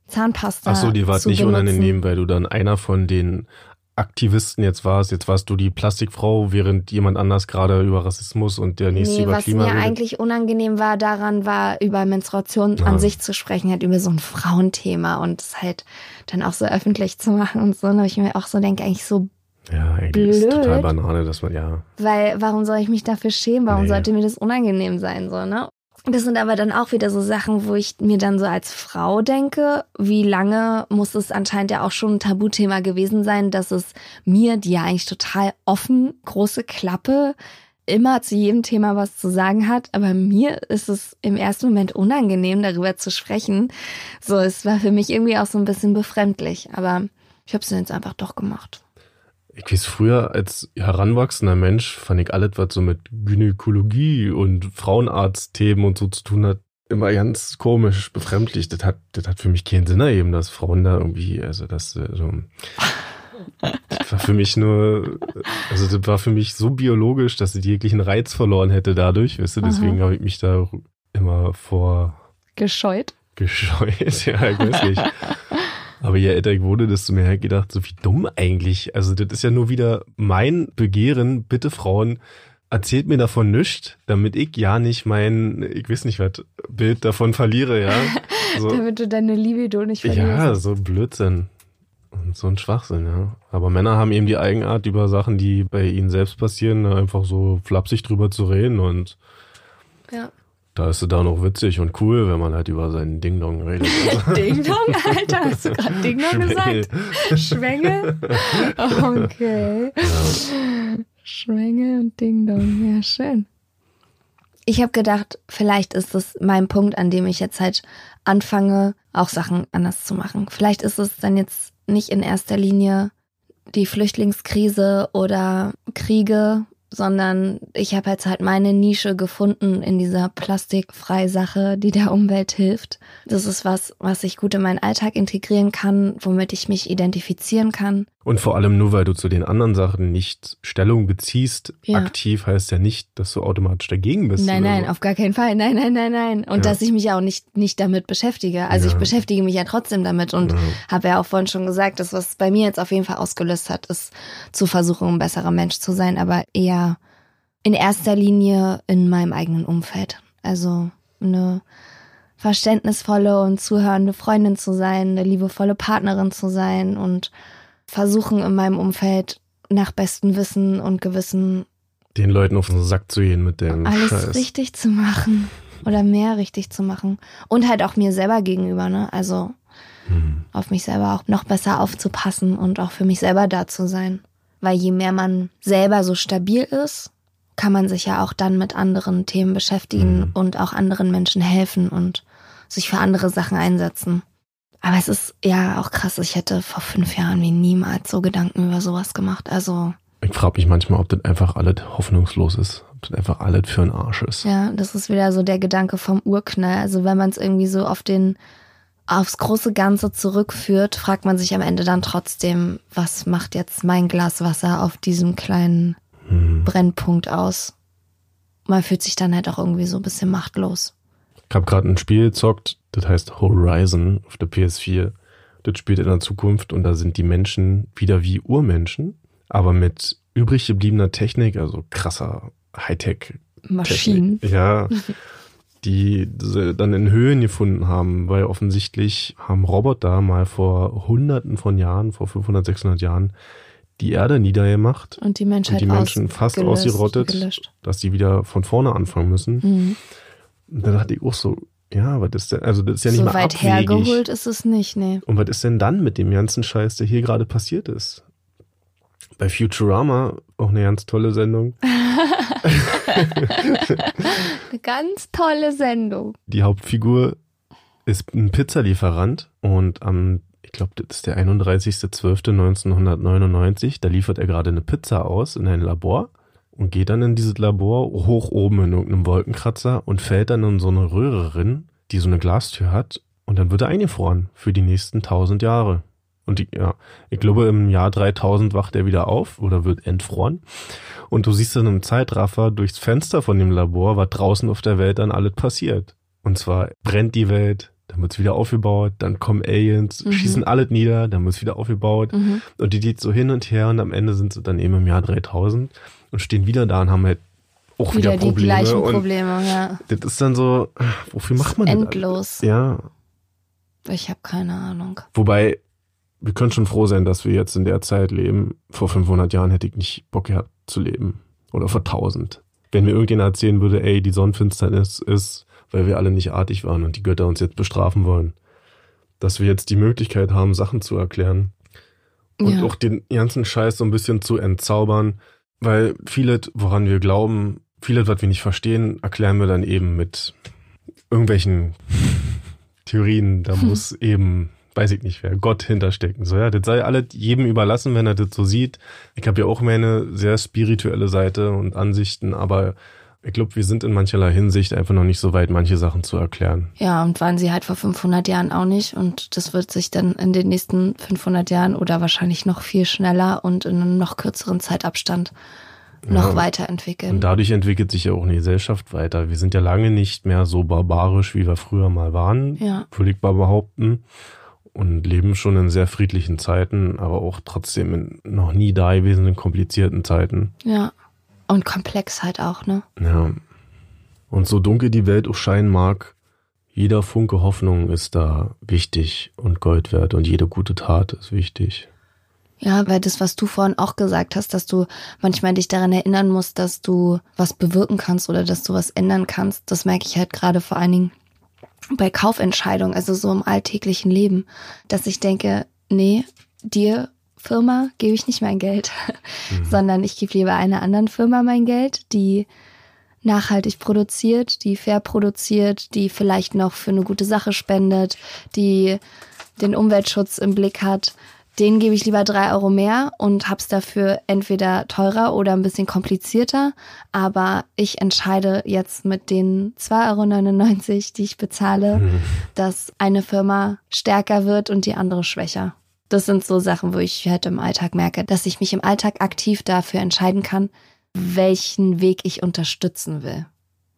Zahnpasta. Ach so, die war nicht benutzen. unangenehm, weil du dann einer von den Aktivisten jetzt warst. Jetzt warst du die Plastikfrau, während jemand anders gerade über Rassismus und der nächste Nee, über was Klima mir redet. eigentlich unangenehm war daran, war über Menstruation Ah. an sich zu sprechen, halt über so ein Frauenthema und es halt dann auch so öffentlich zu machen und so. Und ich mir auch so denke, eigentlich so, Ja, eigentlich ist Blöd. total Banane, dass man, ja. weil warum soll ich mich dafür schämen? Warum Nee. sollte mir das unangenehm sein, so, ne? Das sind aber dann auch wieder so Sachen, wo ich mir dann so als Frau denke, wie lange muss es anscheinend ja auch schon ein Tabuthema gewesen sein, dass es mir, die ja eigentlich total offen, große Klappe, immer zu jedem Thema was zu sagen hat, aber mir ist es im ersten Moment unangenehm, darüber zu sprechen. So, es war für mich irgendwie auch so ein bisschen befremdlich, aber ich habe es jetzt einfach doch gemacht. Ich weiß, früher als heranwachsender Mensch fand ich alles, was so mit Gynäkologie und Frauenarztthemen und so zu tun hat, immer ganz komisch, befremdlich. Das hat, das hat für mich keinen Sinn ergeben, dass Frauen da irgendwie, also das, äh, so, das war für mich nur, also das war für mich so biologisch, dass es jeglichen Reiz verloren hätte dadurch, weißt du, deswegen habe ich mich da immer vor Gescheut. Gescheut, [LAUGHS] ja, göttlich. Aber je älter ich wurde, desto mehr gedacht, so wie dumm eigentlich. Also das ist ja nur wieder mein Begehren, bitte Frauen, erzählt mir davon nichts, damit ich ja nicht mein, ich weiß nicht was, Bild davon verliere, ja. [LAUGHS] So. damit du deine Libido nicht verlierst. Ja, so Blödsinn. Und so ein Schwachsinn, ja. Aber Männer haben eben die Eigenart, über Sachen, die bei ihnen selbst passieren, einfach so flapsig drüber zu reden und ja. Da ist es da noch witzig und cool, wenn man halt über seinen Ding-Dong redet. [LAUGHS] Ding-Dong? Alter, hast du gerade Ding-Dong gesagt? Schwengel? Okay. Ja. Schwengel und Ding-Dong, ja, schön. Ich habe gedacht, vielleicht ist es mein Punkt, an dem ich jetzt halt anfange, auch Sachen anders zu machen. Vielleicht ist es dann jetzt nicht in erster Linie die Flüchtlingskrise oder Kriege sondern ich habe jetzt halt meine Nische gefunden in dieser Plastikfreisache, die der Umwelt hilft. Das ist was, was ich gut in meinen Alltag integrieren kann, womit ich mich identifizieren kann. Und vor allem nur, weil du zu den anderen Sachen nicht Stellung beziehst, ja. aktiv heißt ja nicht, dass du automatisch dagegen bist. Nein, nein, so. auf gar keinen Fall. Nein, nein, nein, nein. Und ja. dass ich mich auch nicht, nicht damit beschäftige. Also ja. ich beschäftige mich ja trotzdem damit und habe ja auch vorhin schon gesagt, dass was bei mir jetzt auf jeden Fall ausgelöst hat, ist zu versuchen, ein besserer Mensch zu sein, aber eher in erster Linie in meinem eigenen Umfeld. Also eine verständnisvolle und zuhörende Freundin zu sein, eine liebevolle Partnerin zu sein und versuchen in meinem Umfeld nach bestem Wissen und Gewissen den Leuten auf den Sack zu gehen mit dem alles Scheiß. richtig zu machen oder mehr richtig zu machen und halt auch mir selber gegenüber, ne? Also hm. auf mich selber auch noch besser aufzupassen und auch für mich selber da zu sein, weil je mehr man selber so stabil ist, kann man sich ja auch dann mit anderen Themen beschäftigen hm. und auch anderen Menschen helfen und sich für andere Sachen einsetzen. Aber es ist ja auch krass. Ich hätte vor fünf Jahren mir niemals so Gedanken über sowas gemacht. Also. Ich frage mich manchmal, ob das einfach alles hoffnungslos ist. Ob das einfach alles für ein Arsch ist. Ja, das ist wieder so der Gedanke vom Urknall. Also wenn man es irgendwie so auf den, aufs große Ganze zurückführt, fragt man sich am Ende dann trotzdem, was macht jetzt mein Glas Wasser auf diesem kleinen hm. Brennpunkt aus? Man fühlt sich dann halt auch irgendwie so ein bisschen machtlos. Ich habe gerade ein Spiel gezockt, das heißt Horizon auf der PS4. Das spielt in der Zukunft und da sind die Menschen wieder wie Urmenschen, aber mit übrig gebliebener Technik, also krasser Hightech. Maschinen. Ja. die sie dann in Höhen gefunden haben, weil offensichtlich haben Roboter mal vor hunderten von Jahren, vor 500, 600 Jahren, die Erde niedergemacht und die, Menschheit und die Menschen fast ausgerottet, gelöscht. dass die wieder von vorne anfangen müssen. Mhm. Und da dachte ich auch so, ja, was ist denn, also das ist ja nicht so mal weit abwegig. hergeholt ist es nicht, nee. Und was ist denn dann mit dem ganzen Scheiß, der hier gerade passiert ist? Bei Futurama, auch eine ganz tolle Sendung. [LAUGHS] eine ganz tolle Sendung. Die Hauptfigur ist ein Pizzalieferant und am, ich glaube, das ist der 31.12.1999, da liefert er gerade eine Pizza aus in ein Labor und geht dann in dieses Labor hoch oben in irgendeinem Wolkenkratzer und fällt dann in so eine Röhre rein, die so eine Glastür hat und dann wird er eingefroren für die nächsten tausend Jahre. Und die, ja, ich glaube, im Jahr 3000 wacht er wieder auf oder wird entfroren. Und du siehst dann im Zeitraffer durchs Fenster von dem Labor, was draußen auf der Welt dann alles passiert. Und zwar brennt die Welt, dann wird's wieder aufgebaut, dann kommen Aliens, mhm. schießen alles nieder, dann wird's wieder aufgebaut. Mhm. Und die geht so hin und her und am Ende sind sie dann eben im Jahr 3000 und stehen wieder da und haben halt auch wieder, wieder Probleme. die gleichen Probleme, ja. Das ist dann so, wofür macht man das? Endlos. Ja. Ich habe keine Ahnung. Wobei, wir können schon froh sein, dass wir jetzt in der Zeit leben. Vor 500 Jahren hätte ich nicht Bock gehabt zu leben. Oder vor 1000. Wenn mir irgendjemand erzählen würde, ey, die Sonnenfinsternis ist, weil wir alle nicht artig waren und die Götter uns jetzt bestrafen wollen. Dass wir jetzt die Möglichkeit haben, Sachen zu erklären. Und ja. auch den ganzen Scheiß so ein bisschen zu entzaubern, weil vieles, woran wir glauben, vieles, was wir nicht verstehen, erklären wir dann eben mit irgendwelchen Theorien. Da hm. muss eben, weiß ich nicht wer, Gott hinterstecken. So, ja, das sei alles jedem überlassen, wenn er das so sieht. Ich habe ja auch meine sehr spirituelle Seite und Ansichten, aber ich glaube, wir sind in mancherlei Hinsicht einfach noch nicht so weit, manche Sachen zu erklären. Ja, und waren sie halt vor 500 Jahren auch nicht. Und das wird sich dann in den nächsten 500 Jahren oder wahrscheinlich noch viel schneller und in einem noch kürzeren Zeitabstand noch Ja. weiterentwickeln. Und dadurch entwickelt sich ja auch eine Gesellschaft weiter. Wir sind ja lange nicht mehr so barbarisch, wie wir früher mal waren, ja, würde ich mal behaupten. Und leben schon in sehr friedlichen Zeiten, aber auch trotzdem in noch nie dagewesenen komplizierten Zeiten. ja. Und komplex halt auch, ne? Ja. Und so dunkel die Welt auch scheinen mag, jeder Funke Hoffnung ist da wichtig und Gold wert und jede gute Tat ist wichtig. Ja, weil das, was du vorhin auch gesagt hast, dass du manchmal dich daran erinnern musst, dass du was bewirken kannst oder dass du was ändern kannst, das merke ich halt gerade vor allen Dingen bei Kaufentscheidungen, also so im alltäglichen Leben, dass ich denke, nee, dir Firma gebe ich nicht mein Geld, [LAUGHS] sondern ich gebe lieber einer anderen Firma mein Geld, die nachhaltig produziert, die fair produziert, die vielleicht noch für eine gute Sache spendet, die den Umweltschutz im Blick hat. Den gebe ich lieber drei Euro mehr und hab's dafür entweder teurer oder ein bisschen komplizierter. Aber ich entscheide jetzt mit den 2,99 Euro, die ich bezahle, dass eine Firma stärker wird und die andere schwächer. Das sind so Sachen, wo ich halt im Alltag merke, dass ich mich im Alltag aktiv dafür entscheiden kann, welchen Weg ich unterstützen will.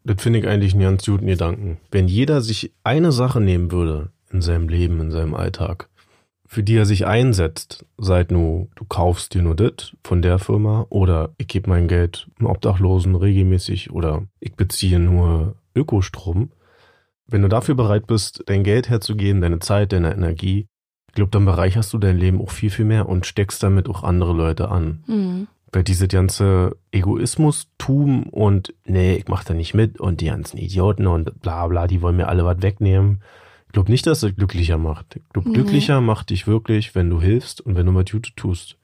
Das finde ich eigentlich einen ganz guten Gedanken. Wenn jeder sich eine Sache nehmen würde in seinem Leben, in seinem Alltag, für die er sich einsetzt, seit nu, du kaufst dir nur das von der Firma oder ich gebe mein Geld einem Obdachlosen regelmäßig oder ich beziehe nur Ökostrom. Wenn du dafür bereit bist, dein Geld herzugeben, deine Zeit, deine Energie, glaube, dann bereicherst du dein Leben auch viel, viel mehr und steckst damit auch andere Leute an. Hm. Weil diese ganze Egoismus-Tum und nee, ich mach da nicht mit und die ganzen Idioten und bla bla, die wollen mir alle was wegnehmen. Ich glaube nicht, dass es glücklicher macht. Ich glaube, Nee. glücklicher macht dich wirklich, wenn du hilfst und wenn du was Gutes tust.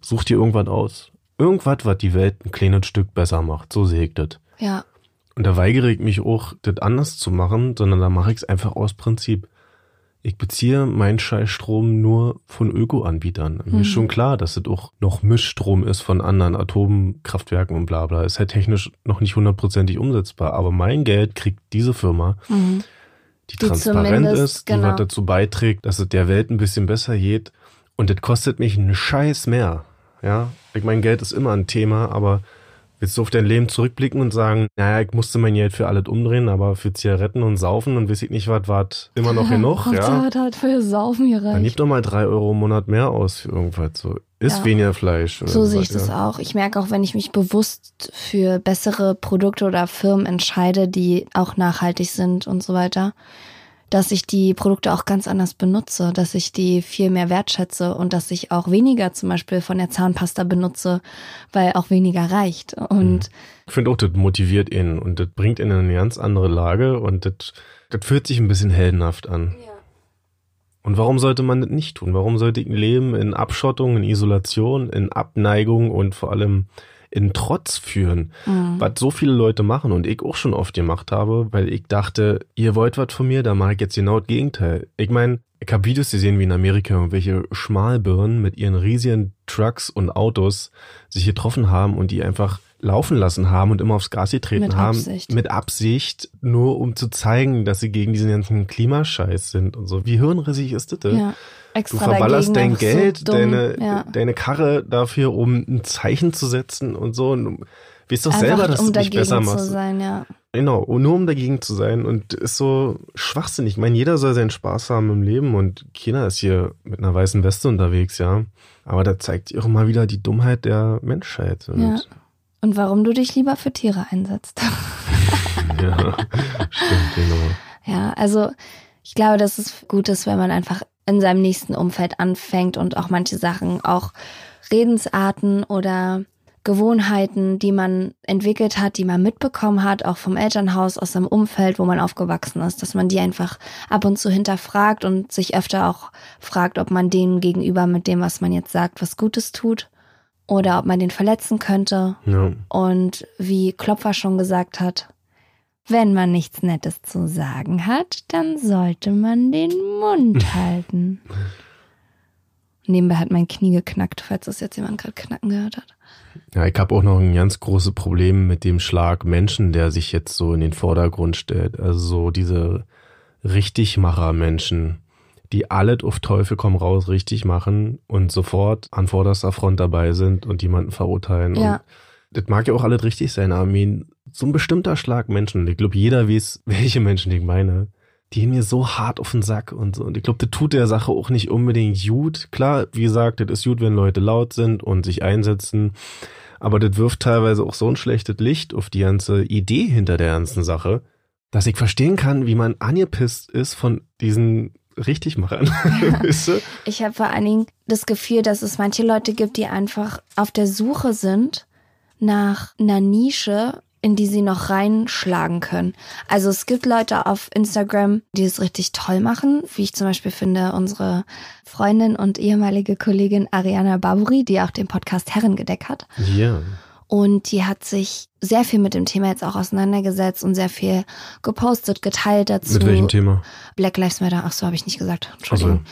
Such dir irgendwas aus. Irgendwas, was die Welt ein kleines Stück besser macht. So sehe ich das. Ja, Und da weigere ich mich auch, das anders zu machen, sondern da mache ich es einfach aus Prinzip. Ich beziehe meinen Scheißstrom nur von Öko-Anbietern. Mir ist Mhm. schon klar, dass es auch noch Mischstrom ist von anderen Atomkraftwerken und bla bla. Ist halt technisch noch nicht hundertprozentig umsetzbar. Aber mein Geld kriegt diese Firma, mhm. die, Die transparent ist, die genau. was dazu beiträgt, dass es der Welt ein bisschen besser geht. Und das kostet mich einen Scheiß mehr. Ja, ich mein Geld ist immer ein Thema, aber willst du auf dein Leben zurückblicken und sagen, naja, ich musste mein Geld für alles umdrehen, aber für Zigaretten und Saufen und weiß ich nicht was, war immer noch genug, ja. Hauptsache hat für Saufen Dann gereicht. gib doch mal drei Euro im Monat mehr aus für irgendwas. So, ist Ja. weniger Fleisch. Oder So sehe ich das ja. auch. Ich merke auch, wenn ich mich bewusst für bessere Produkte oder Firmen entscheide, die auch nachhaltig sind und so weiter, dass ich die Produkte auch ganz anders benutze, dass ich die viel mehr wertschätze und dass ich auch weniger zum Beispiel von der Zahnpasta benutze, weil auch weniger reicht. Und Ich finde auch, das motiviert ihn und das bringt ihn in eine ganz andere Lage und das, das fühlt sich ein bisschen heldenhaft an. Und warum sollte man das nicht tun? Warum sollte ich ein Leben in Abschottung, in Isolation, in Abneigung und vor allem in Trotz führen? Mhm. Was so viele Leute machen und ich auch schon oft gemacht habe, weil ich dachte, ihr wollt was von mir, da mache ich jetzt genau das Gegenteil. Ich meine, ich habe Videos gesehen, wie in Amerika irgendwelche Schmalbirnen mit ihren riesigen Trucks und Autos sich getroffen haben und die einfach laufen lassen haben und immer aufs Gas getreten Mit haben. Absicht. Mit Absicht, nur um zu zeigen, dass sie gegen diesen ganzen Klimascheiß sind und so. Wie hirnrissig ist das denn? Ja, Du extra verballerst dagegen dein Geld, so deine, ja. deine Karre dafür, um ein Zeichen zu setzen und so. Und du weißt doch selber, dass um du dich besser zu machst. sein, ja. Genau, nur um dagegen zu sein und ist so schwachsinnig. Ich meine, jeder soll seinen Spaß haben im Leben und keiner ist hier mit einer weißen Weste unterwegs, ja. Aber da zeigt sich auch mal wieder die Dummheit der Menschheit. Und, Ja. Und warum du dich lieber für Tiere einsetzt. [LAUGHS] ja, stimmt, genau. Ja, also ich glaube, dass es gut ist, wenn man einfach in seinem nächsten Umfeld anfängt und auch manche Sachen, auch Redensarten oder Gewohnheiten, die man entwickelt hat, die man mitbekommen hat, auch vom Elternhaus, aus seinem Umfeld, wo man aufgewachsen ist, dass man die einfach ab und zu hinterfragt und sich öfter auch fragt, ob man denen gegenüber mit dem, was man jetzt sagt, was Gutes tut oder ob man den verletzen könnte. Ja. Und wie Klopfer schon gesagt hat, wenn man nichts Nettes zu sagen hat, dann sollte man den Mund [LAUGHS] halten. Nebenbei hat mein Knie geknackt, falls das jetzt jemand gerade knacken gehört hat. Ja, ich habe auch noch ein ganz großes Problem mit dem Schlag Menschen, der sich jetzt so in den Vordergrund stellt. Also so diese Richtigmacher-Menschen, die alles auf Teufel komm raus richtig machen und sofort an vorderster Front dabei sind und jemanden verurteilen. Ja. Und das mag ja auch alles richtig sein, aber mir so ein bestimmter Schlag Menschen, ich glaube, jeder weiß, [LAUGHS] welche Menschen ich meine, die gehen mir so hart auf den Sack und so. Und ich glaube, das tut der Sache auch nicht unbedingt gut. Klar, wie gesagt, das ist gut, wenn Leute laut sind und sich einsetzen. Aber das wirft teilweise auch so ein schlechtes Licht auf die ganze Idee hinter der ganzen Sache, dass ich verstehen kann, wie man angepisst ist von diesen Richtigmachern. [LAUGHS] du? [LAUGHS] Ich habe vor allen Dingen das Gefühl, dass es manche Leute gibt, die einfach auf der Suche sind nach einer Nische, in die sie noch reinschlagen können. Also es gibt Leute auf Instagram, die es richtig toll machen, wie ich zum Beispiel finde, unsere Freundin und ehemalige Kollegin Ariana Barburi, die auch den Podcast Herrengedeck hat. Ja. Und die hat sich sehr viel mit dem Thema jetzt auch auseinandergesetzt und sehr viel gepostet, geteilt dazu. Mit welchem Thema? Black Lives Matter, ach so, habe ich nicht gesagt. Entschuldigung.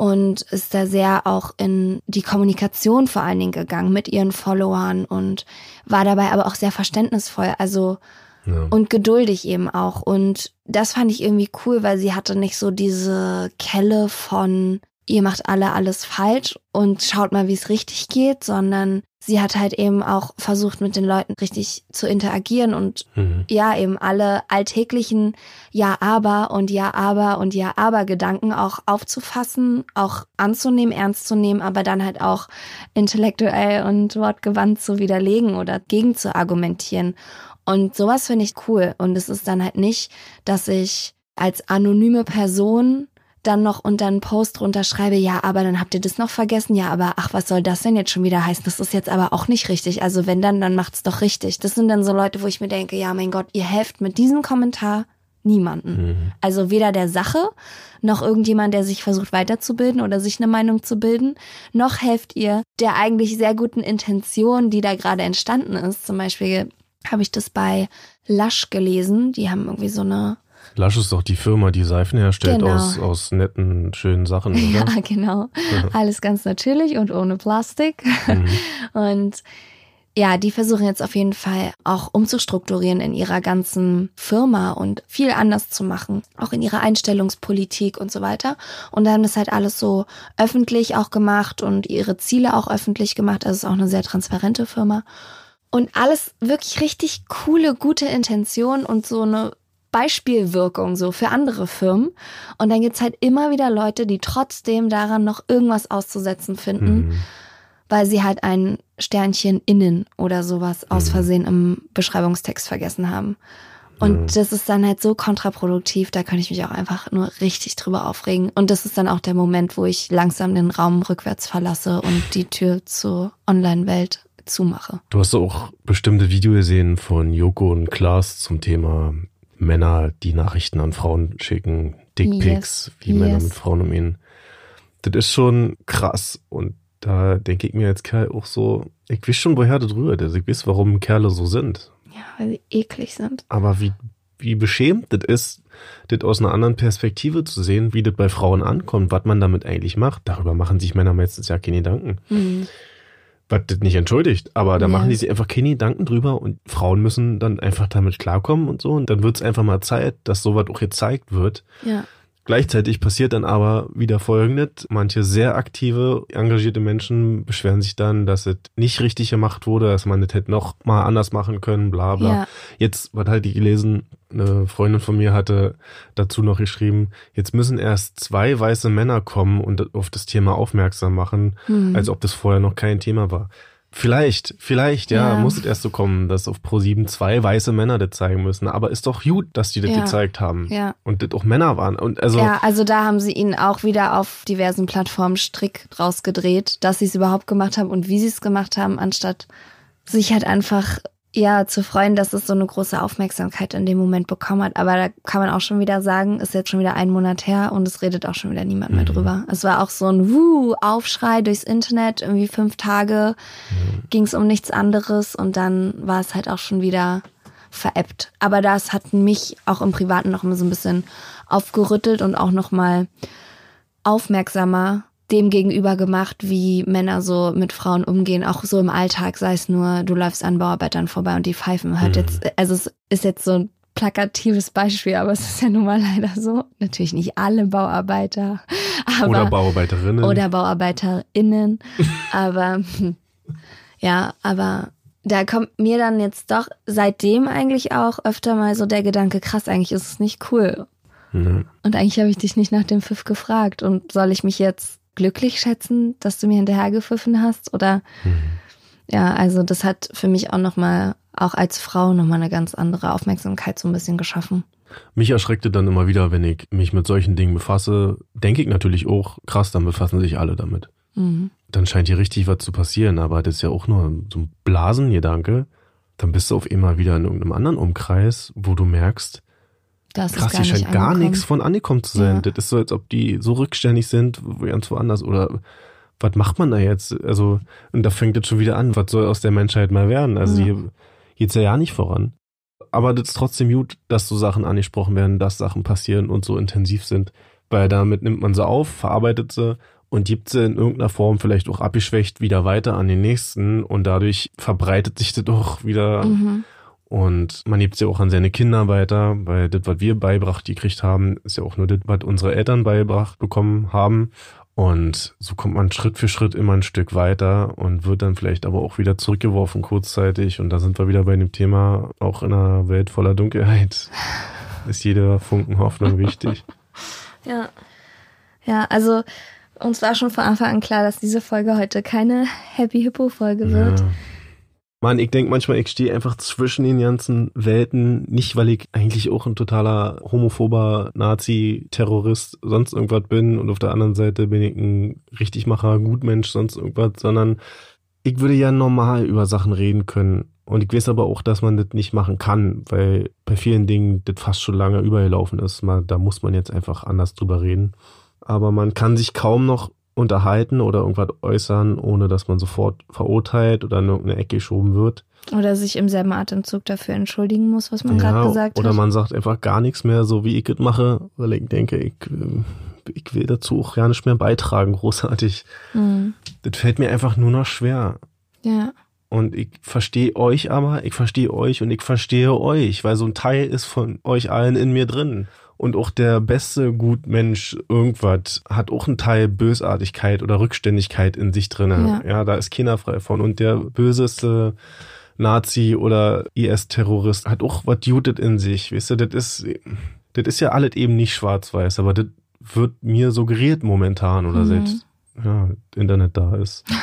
Und ist da sehr auch in die Kommunikation vor allen Dingen gegangen mit ihren Followern und war dabei aber auch sehr verständnisvoll. Also Ja. und geduldig eben auch. Und das fand ich irgendwie cool, weil sie hatte nicht so diese Kelle von ihr macht alle alles falsch und schaut mal, wie es richtig geht, sondern sie hat halt eben auch versucht, mit den Leuten richtig zu interagieren und Mhm. ja, eben alle alltäglichen Ja, aber und Ja, aber und Ja, aber Gedanken auch aufzufassen, auch anzunehmen, ernst zu nehmen, aber dann halt auch intellektuell und wortgewandt zu widerlegen oder gegen zu argumentieren. Und sowas finde ich cool. Und es ist dann halt nicht, dass ich als anonyme Person dann noch unter einen Post drunter schreibe, ja, aber dann habt ihr das noch vergessen, ja, aber ach, was soll das denn jetzt schon wieder heißen? Das ist jetzt aber auch nicht richtig. Also wenn dann, dann macht's doch richtig. Das sind dann so Leute, wo ich mir denke, ja, mein Gott, ihr helft mit diesem Kommentar niemanden. Mhm. Also weder der Sache, noch irgendjemand, der sich versucht weiterzubilden oder sich eine Meinung zu bilden, noch helft ihr der eigentlich sehr guten Intention, die da gerade entstanden ist. Zum Beispiel habe ich das bei Lush gelesen. Die haben irgendwie so eine Lush ist doch die Firma, die Seifen herstellt Genau. aus, aus netten, schönen Sachen, [LAUGHS] Ja, oder? genau. Alles ganz natürlich und ohne Plastik. Mhm. [LAUGHS] Und ja, die versuchen jetzt auf jeden Fall auch umzustrukturieren in ihrer ganzen Firma und viel anders zu machen, auch in ihrer Einstellungspolitik und so weiter. Und dann ist halt alles so öffentlich auch gemacht und ihre Ziele auch öffentlich gemacht. Also es ist auch eine sehr transparente Firma. Und alles wirklich richtig coole, gute Intention und so eine Beispielwirkung so für andere Firmen. Und dann gibt's halt immer wieder Leute, die trotzdem daran noch irgendwas auszusetzen finden, Mhm. weil sie halt ein Sternchen innen oder sowas aus Versehen im Beschreibungstext vergessen haben. Und das ist dann halt so kontraproduktiv, da könnte ich mich auch einfach nur richtig drüber aufregen. Und das ist dann auch der Moment, wo ich langsam den Raum rückwärts verlasse und die Tür zur Online-Welt zumache. Du hast auch bestimmte Video gesehen von Joko und Klaas zum Thema Männer, die Nachrichten an Frauen schicken, Dickpics, Yes, wie Männer yes. mit Frauen umgehen. Das ist schon krass und da denke ich mir als Kerl auch so, ich weiß schon, woher das rührt. Also ich weiß, warum Kerle so sind. Ja, weil sie eklig sind. Aber wie, wie beschämt das ist, das aus einer anderen Perspektive zu sehen, wie das bei Frauen ankommt, was man damit eigentlich macht. Darüber machen sich Männer meistens ja keine Gedanken. Mhm. Was das nicht entschuldigt, aber da Ja. machen die sich einfach keine Gedanken drüber und Frauen müssen dann einfach damit klarkommen und so. Und dann wird es einfach mal Zeit, dass sowas auch gezeigt wird. Ja. Gleichzeitig passiert dann aber wieder Folgendes. Manche sehr aktive, engagierte Menschen beschweren sich dann, dass es nicht richtig gemacht wurde, dass man das hätte noch mal anders machen können, bla bla. Ja. Jetzt, was hatte ich gelesen, eine Freundin von mir hatte dazu noch geschrieben, jetzt müssen erst zwei weiße Männer kommen und auf das Thema aufmerksam machen, Mhm. als ob das vorher noch kein Thema war. Vielleicht, vielleicht, ja, Ja. muss es erst so kommen, dass auf Pro7 zwei weiße Männer das zeigen müssen. Aber ist doch gut, dass die das Ja. gezeigt haben. Ja. Und das auch Männer waren. Und also, ja, also da haben sie ihnen auch wieder auf diversen Plattformen Strick draus gedreht, dass sie es überhaupt gemacht haben und wie sie es gemacht haben, anstatt sich halt einfach ja zu freuen, dass es so eine große Aufmerksamkeit in dem Moment bekommen hat. Aber da kann man auch schon wieder sagen, ist jetzt schon wieder ein Monat her und es redet auch schon wieder niemand mehr Mhm. drüber. Es war auch so ein Wuh, Aufschrei durchs Internet, irgendwie fünf Tage ging es um nichts anderes und dann war es halt auch schon wieder veräppt. Aber das hat mich auch im Privaten noch mal so ein bisschen aufgerüttelt und auch noch mal aufmerksamer dem gegenüber gemacht, wie Männer so mit Frauen umgehen, auch so im Alltag, sei es nur, du läufst an Bauarbeitern vorbei und die pfeifen halt Mhm. jetzt, also es ist jetzt so ein plakatives Beispiel, aber es ist ja nun mal leider so. Natürlich nicht alle Bauarbeiter, aber oder Bauarbeiterinnen. oder BauarbeiterInnen. [LAUGHS] aber ja, aber da kommt mir dann jetzt doch seitdem eigentlich auch öfter mal so der Gedanke, krass, eigentlich ist es nicht cool. Ja. Und eigentlich habe ich dich nicht nach dem Pfiff gefragt. Und soll ich mich jetzt glücklich schätzen, dass du mir hinterhergepfiffen hast? Oder Mhm. ja, also das hat für mich auch nochmal, auch als Frau, nochmal eine ganz andere Aufmerksamkeit so ein bisschen geschaffen. Mich erschreckte dann immer wieder, wenn ich mich mit solchen Dingen befasse, denke ich natürlich auch, krass, dann befassen sich alle damit. Mhm. Dann scheint hier richtig was zu passieren, aber das ist ja auch nur so ein Blasengedanke. Dann bist du auf einmal wieder in irgendeinem anderen Umkreis, wo du merkst, Das krass, ist gar scheint gar nichts von angekommen zu sein. Ja. Das ist so, als ob die so rückständig sind, ganz woanders. Oder was macht man da jetzt? Also, und da fängt jetzt schon wieder an, was soll aus der Menschheit mal werden? Also Ja. hier geht's ja ja nicht voran. Aber das ist trotzdem gut, dass so Sachen angesprochen werden, dass Sachen passieren und so intensiv sind. Weil damit nimmt man sie auf, verarbeitet sie und gibt sie in irgendeiner Form vielleicht auch abgeschwächt wieder weiter an den nächsten und dadurch verbreitet sich das doch wieder Mhm. Und man gibt es ja auch an seine Kinder weiter, weil das, was wir beibracht gekriegt haben, ist ja auch nur das, was unsere Eltern beibracht bekommen haben. Und so kommt man Schritt für Schritt immer ein Stück weiter und wird dann vielleicht aber auch wieder zurückgeworfen kurzzeitig. Und da sind wir wieder bei dem Thema, auch in einer Welt voller Dunkelheit [LAUGHS] ist jeder Funken Hoffnung wichtig. [LAUGHS] Ja. Ja, also uns war schon von Anfang an klar, dass diese Folge heute keine Happy Hippo Folge wird. Ja. Mann, ich denke manchmal, ich stehe einfach zwischen den ganzen Welten, nicht weil ich eigentlich auch ein totaler homophober Nazi, Terrorist, sonst irgendwas bin und auf der anderen Seite bin ich ein Richtigmacher, Gutmensch, sonst irgendwas, sondern ich würde ja normal über Sachen reden können. Und ich weiß aber auch, dass man das nicht machen kann, weil bei vielen Dingen das fast schon lange übergelaufen ist. Mal, da muss man jetzt einfach anders drüber reden. Aber man kann sich kaum noch unterhalten oder irgendwas äußern, ohne dass man sofort verurteilt oder in irgendeine Ecke geschoben wird. Oder sich im selben Atemzug dafür entschuldigen muss, was man gerade gesagt oder hat. man sagt einfach gar nichts mehr, so wie ich es mache, weil ich denke, ich, äh, ich will dazu auch gar nicht mehr beitragen, [LAUGHS] großartig. Mhm. Das fällt mir einfach nur noch schwer. Ja. Und ich verstehe euch aber, ich verstehe euch und ich verstehe euch, weil so ein Teil ist von euch allen in mir drin. Und auch der beste Gutmensch irgendwas hat auch einen Teil Bösartigkeit oder Rückständigkeit in sich drinne. Ja. Ja, da ist keiner frei von. Und der böseste Nazi oder IS-Terrorist hat auch was Jutet in sich. Weißt du, das ist, das ist ja alles eben nicht schwarz-weiß, aber das wird mir suggeriert momentan oder Mhm. selbst, ja, Internet da ist. [LAUGHS]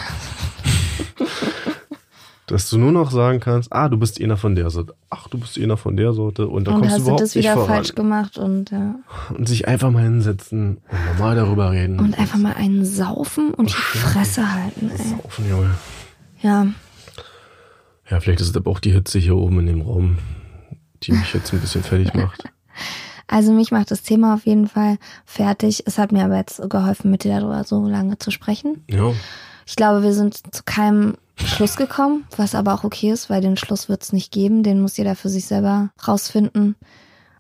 Dass du nur noch sagen kannst, ah, du bist einer von der Sorte, ach, du bist einer von der Sorte und da und kommst du hast du überhaupt das nicht wieder voran. falsch gemacht und ja. Und sich einfach mal hinsetzen und normal darüber reden. Und einfach mal einen saufen und die Fresse halten, ey. Saufen, Junge. Ja. Ja, vielleicht ist es aber auch die Hitze hier oben in dem Raum, die mich jetzt ein bisschen fertig macht. [LAUGHS] Also mich macht das Thema auf jeden Fall fertig. Es hat mir aber jetzt geholfen, mit dir darüber so lange zu sprechen. Ja, Ich glaube, wir sind zu keinem Schluss gekommen, was aber auch okay ist, weil den Schluss wird es nicht geben. Den muss jeder für sich selber rausfinden.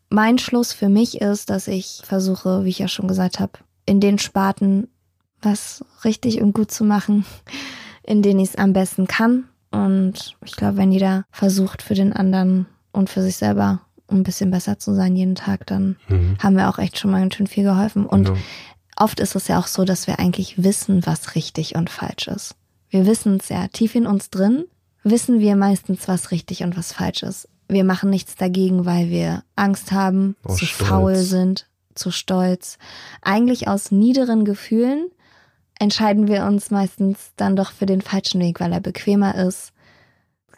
Mein Schluss für mich ist, dass ich versuche, wie ich ja schon gesagt habe, in den Sparten was richtig und gut zu machen, in denen ich es am besten kann. Und ich glaube, wenn jeder versucht, für den anderen und für sich selber ein bisschen besser zu sein jeden Tag, dann mhm. haben wir auch echt schon mal ganz schön viel geholfen. Und Genau. oft ist es ja auch so, dass wir eigentlich wissen, was richtig und falsch ist. Wir wissen es ja tief in uns drin, wissen wir meistens, was richtig und was falsch ist. Wir machen nichts dagegen, weil wir Angst haben, Aus zu Stolz. faul sind, zu stolz. Eigentlich aus niederen Gefühlen entscheiden wir uns meistens dann doch für den falschen Weg, weil er bequemer ist.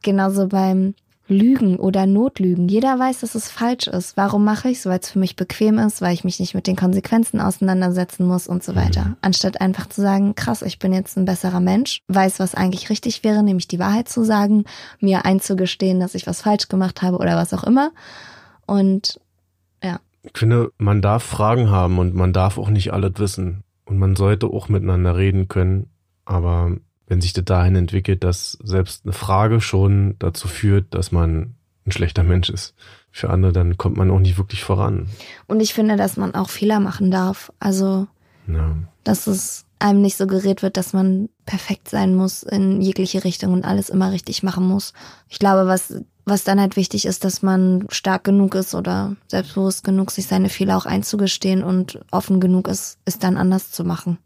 Genauso beim Lügen oder Notlügen. Jeder weiß, dass es falsch ist. Warum mache ich es? Weil es für mich bequem ist, weil ich mich nicht mit den Konsequenzen auseinandersetzen muss und so weiter. Anstatt einfach zu sagen, krass, ich bin jetzt ein besserer Mensch, weiß, was eigentlich richtig wäre, nämlich die Wahrheit zu sagen, mir einzugestehen, dass ich was falsch gemacht habe oder was auch immer. Und Ich finde, man darf Fragen haben und man darf auch nicht alles wissen. Und man sollte auch miteinander reden können. Aber wenn sich das dahin entwickelt, dass selbst eine Frage schon dazu führt, dass man ein schlechter Mensch ist für andere, dann kommt man auch nicht wirklich voran. Und ich finde, dass man auch Fehler machen darf. Also, Ja. dass es einem nicht suggeriert wird, dass man perfekt sein muss in jegliche Richtung und alles immer richtig machen muss. Ich glaube, was, was dann halt wichtig ist, dass man stark genug ist oder selbstbewusst genug, sich seine Fehler auch einzugestehen und offen genug ist, es dann anders zu machen.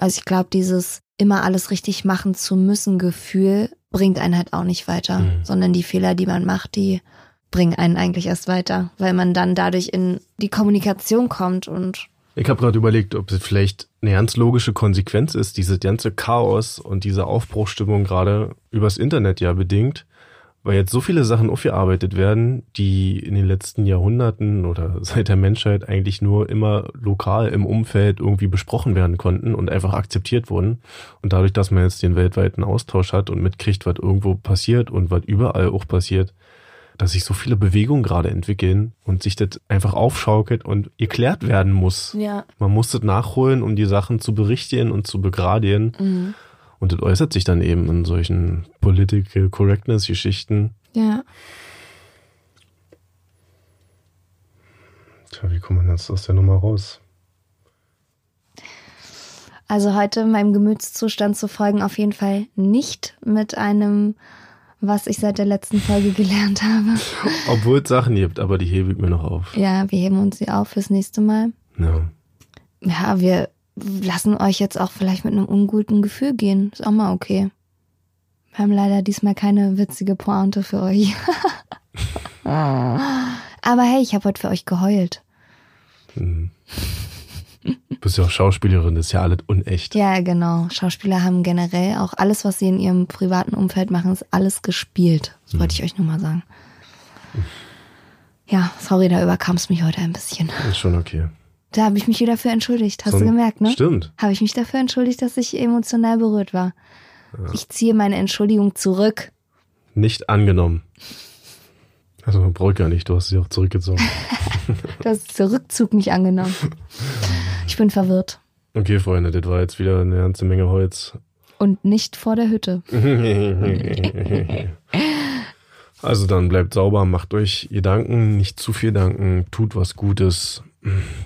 Also ich glaube, dieses immer alles richtig machen zu müssen Gefühl bringt einen halt auch nicht weiter, Mhm. sondern die Fehler, die man macht, die bringen einen eigentlich erst weiter, weil man dann dadurch in die Kommunikation kommt und Ich habe gerade überlegt, ob es vielleicht eine ganz logische Konsequenz ist, dieses ganze Chaos und diese Aufbruchstimmung gerade übers Internet ja bedingt, weil jetzt so viele Sachen aufgearbeitet werden, die in den letzten Jahrhunderten oder [LAUGHS] seit der Menschheit eigentlich nur immer lokal im Umfeld irgendwie besprochen werden konnten und einfach akzeptiert wurden. Und dadurch, dass man jetzt den weltweiten Austausch hat und mitkriegt, was irgendwo passiert und was überall auch passiert, dass sich so viele Bewegungen gerade entwickeln und sich das einfach aufschaukelt und geklärt werden muss. ja. Man muss das nachholen, um die Sachen zu berichtigen und zu begradigen. Mhm. Und das äußert sich dann eben in solchen Political Correctness-Geschichten. Ja. Tja, wie kommt man jetzt aus der Nummer raus? Also heute meinem Gemütszustand zu folgen, auf jeden Fall nicht mit einem, was ich seit der letzten Folge gelernt habe. [LAUGHS] Obwohl es Sachen gibt, aber die hebe ich mir noch auf. Ja, wir heben uns sie auf fürs nächste Mal. Ja. Ja, wir lassen euch jetzt auch vielleicht mit einem unguten Gefühl gehen. Ist auch mal okay. Wir haben leider diesmal keine witzige Pointe für euch. [LAUGHS] Aber hey, ich habe heute für euch geheult. Hm. Du bist ja auch Schauspielerin, das ist ja alles unecht. Ja, genau. Schauspieler haben generell auch alles, was sie in ihrem privaten Umfeld machen, ist alles gespielt. Das wollte ich euch nur mal sagen. Ja, sorry, da überkam es mich heute ein bisschen. Ist schon okay. Da habe ich mich wieder für entschuldigt. Hast So du gemerkt, ne? Stimmt. Habe ich mich dafür entschuldigt, dass ich emotional berührt war. Ich ziehe meine Entschuldigung zurück. Nicht angenommen. Also man braucht gar nicht, du hast sie auch zurückgezogen. [LAUGHS] Du hast den Rückzug nicht angenommen. [LAUGHS] Ich bin verwirrt. Okay, Freunde, das war jetzt wieder eine ganze Menge Holz. Und nicht vor der Hütte. [LAUGHS] Also dann bleibt sauber, macht euch Gedanken, nicht zu viel Danken, tut was Gutes.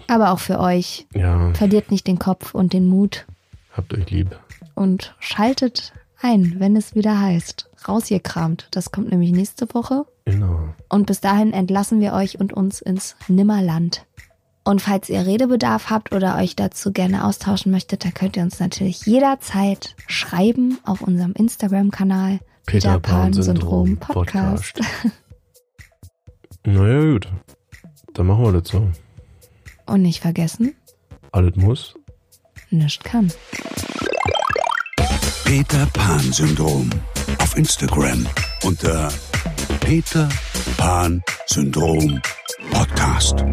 Aber auch für euch. Ja, Verliert nicht den Kopf und den Mut. habt euch lieb. Und schaltet ein, wenn es wieder heißt. Rausgekramt. Das kommt nämlich nächste Woche. Genau. Und bis dahin entlassen wir euch und uns ins Nimmerland. Und falls ihr Redebedarf habt oder euch dazu gerne austauschen möchtet, dann könnt ihr uns natürlich jederzeit schreiben auf unserem Instagram-Kanal Peter Pan Syndrom Podcast. [LAUGHS] Naja, gut. Dann machen wir das so. Und nicht vergessen, Alles muss. nichts kann. Peter Pan Syndrom auf Instagram unter Peter Pan Syndrom Podcast.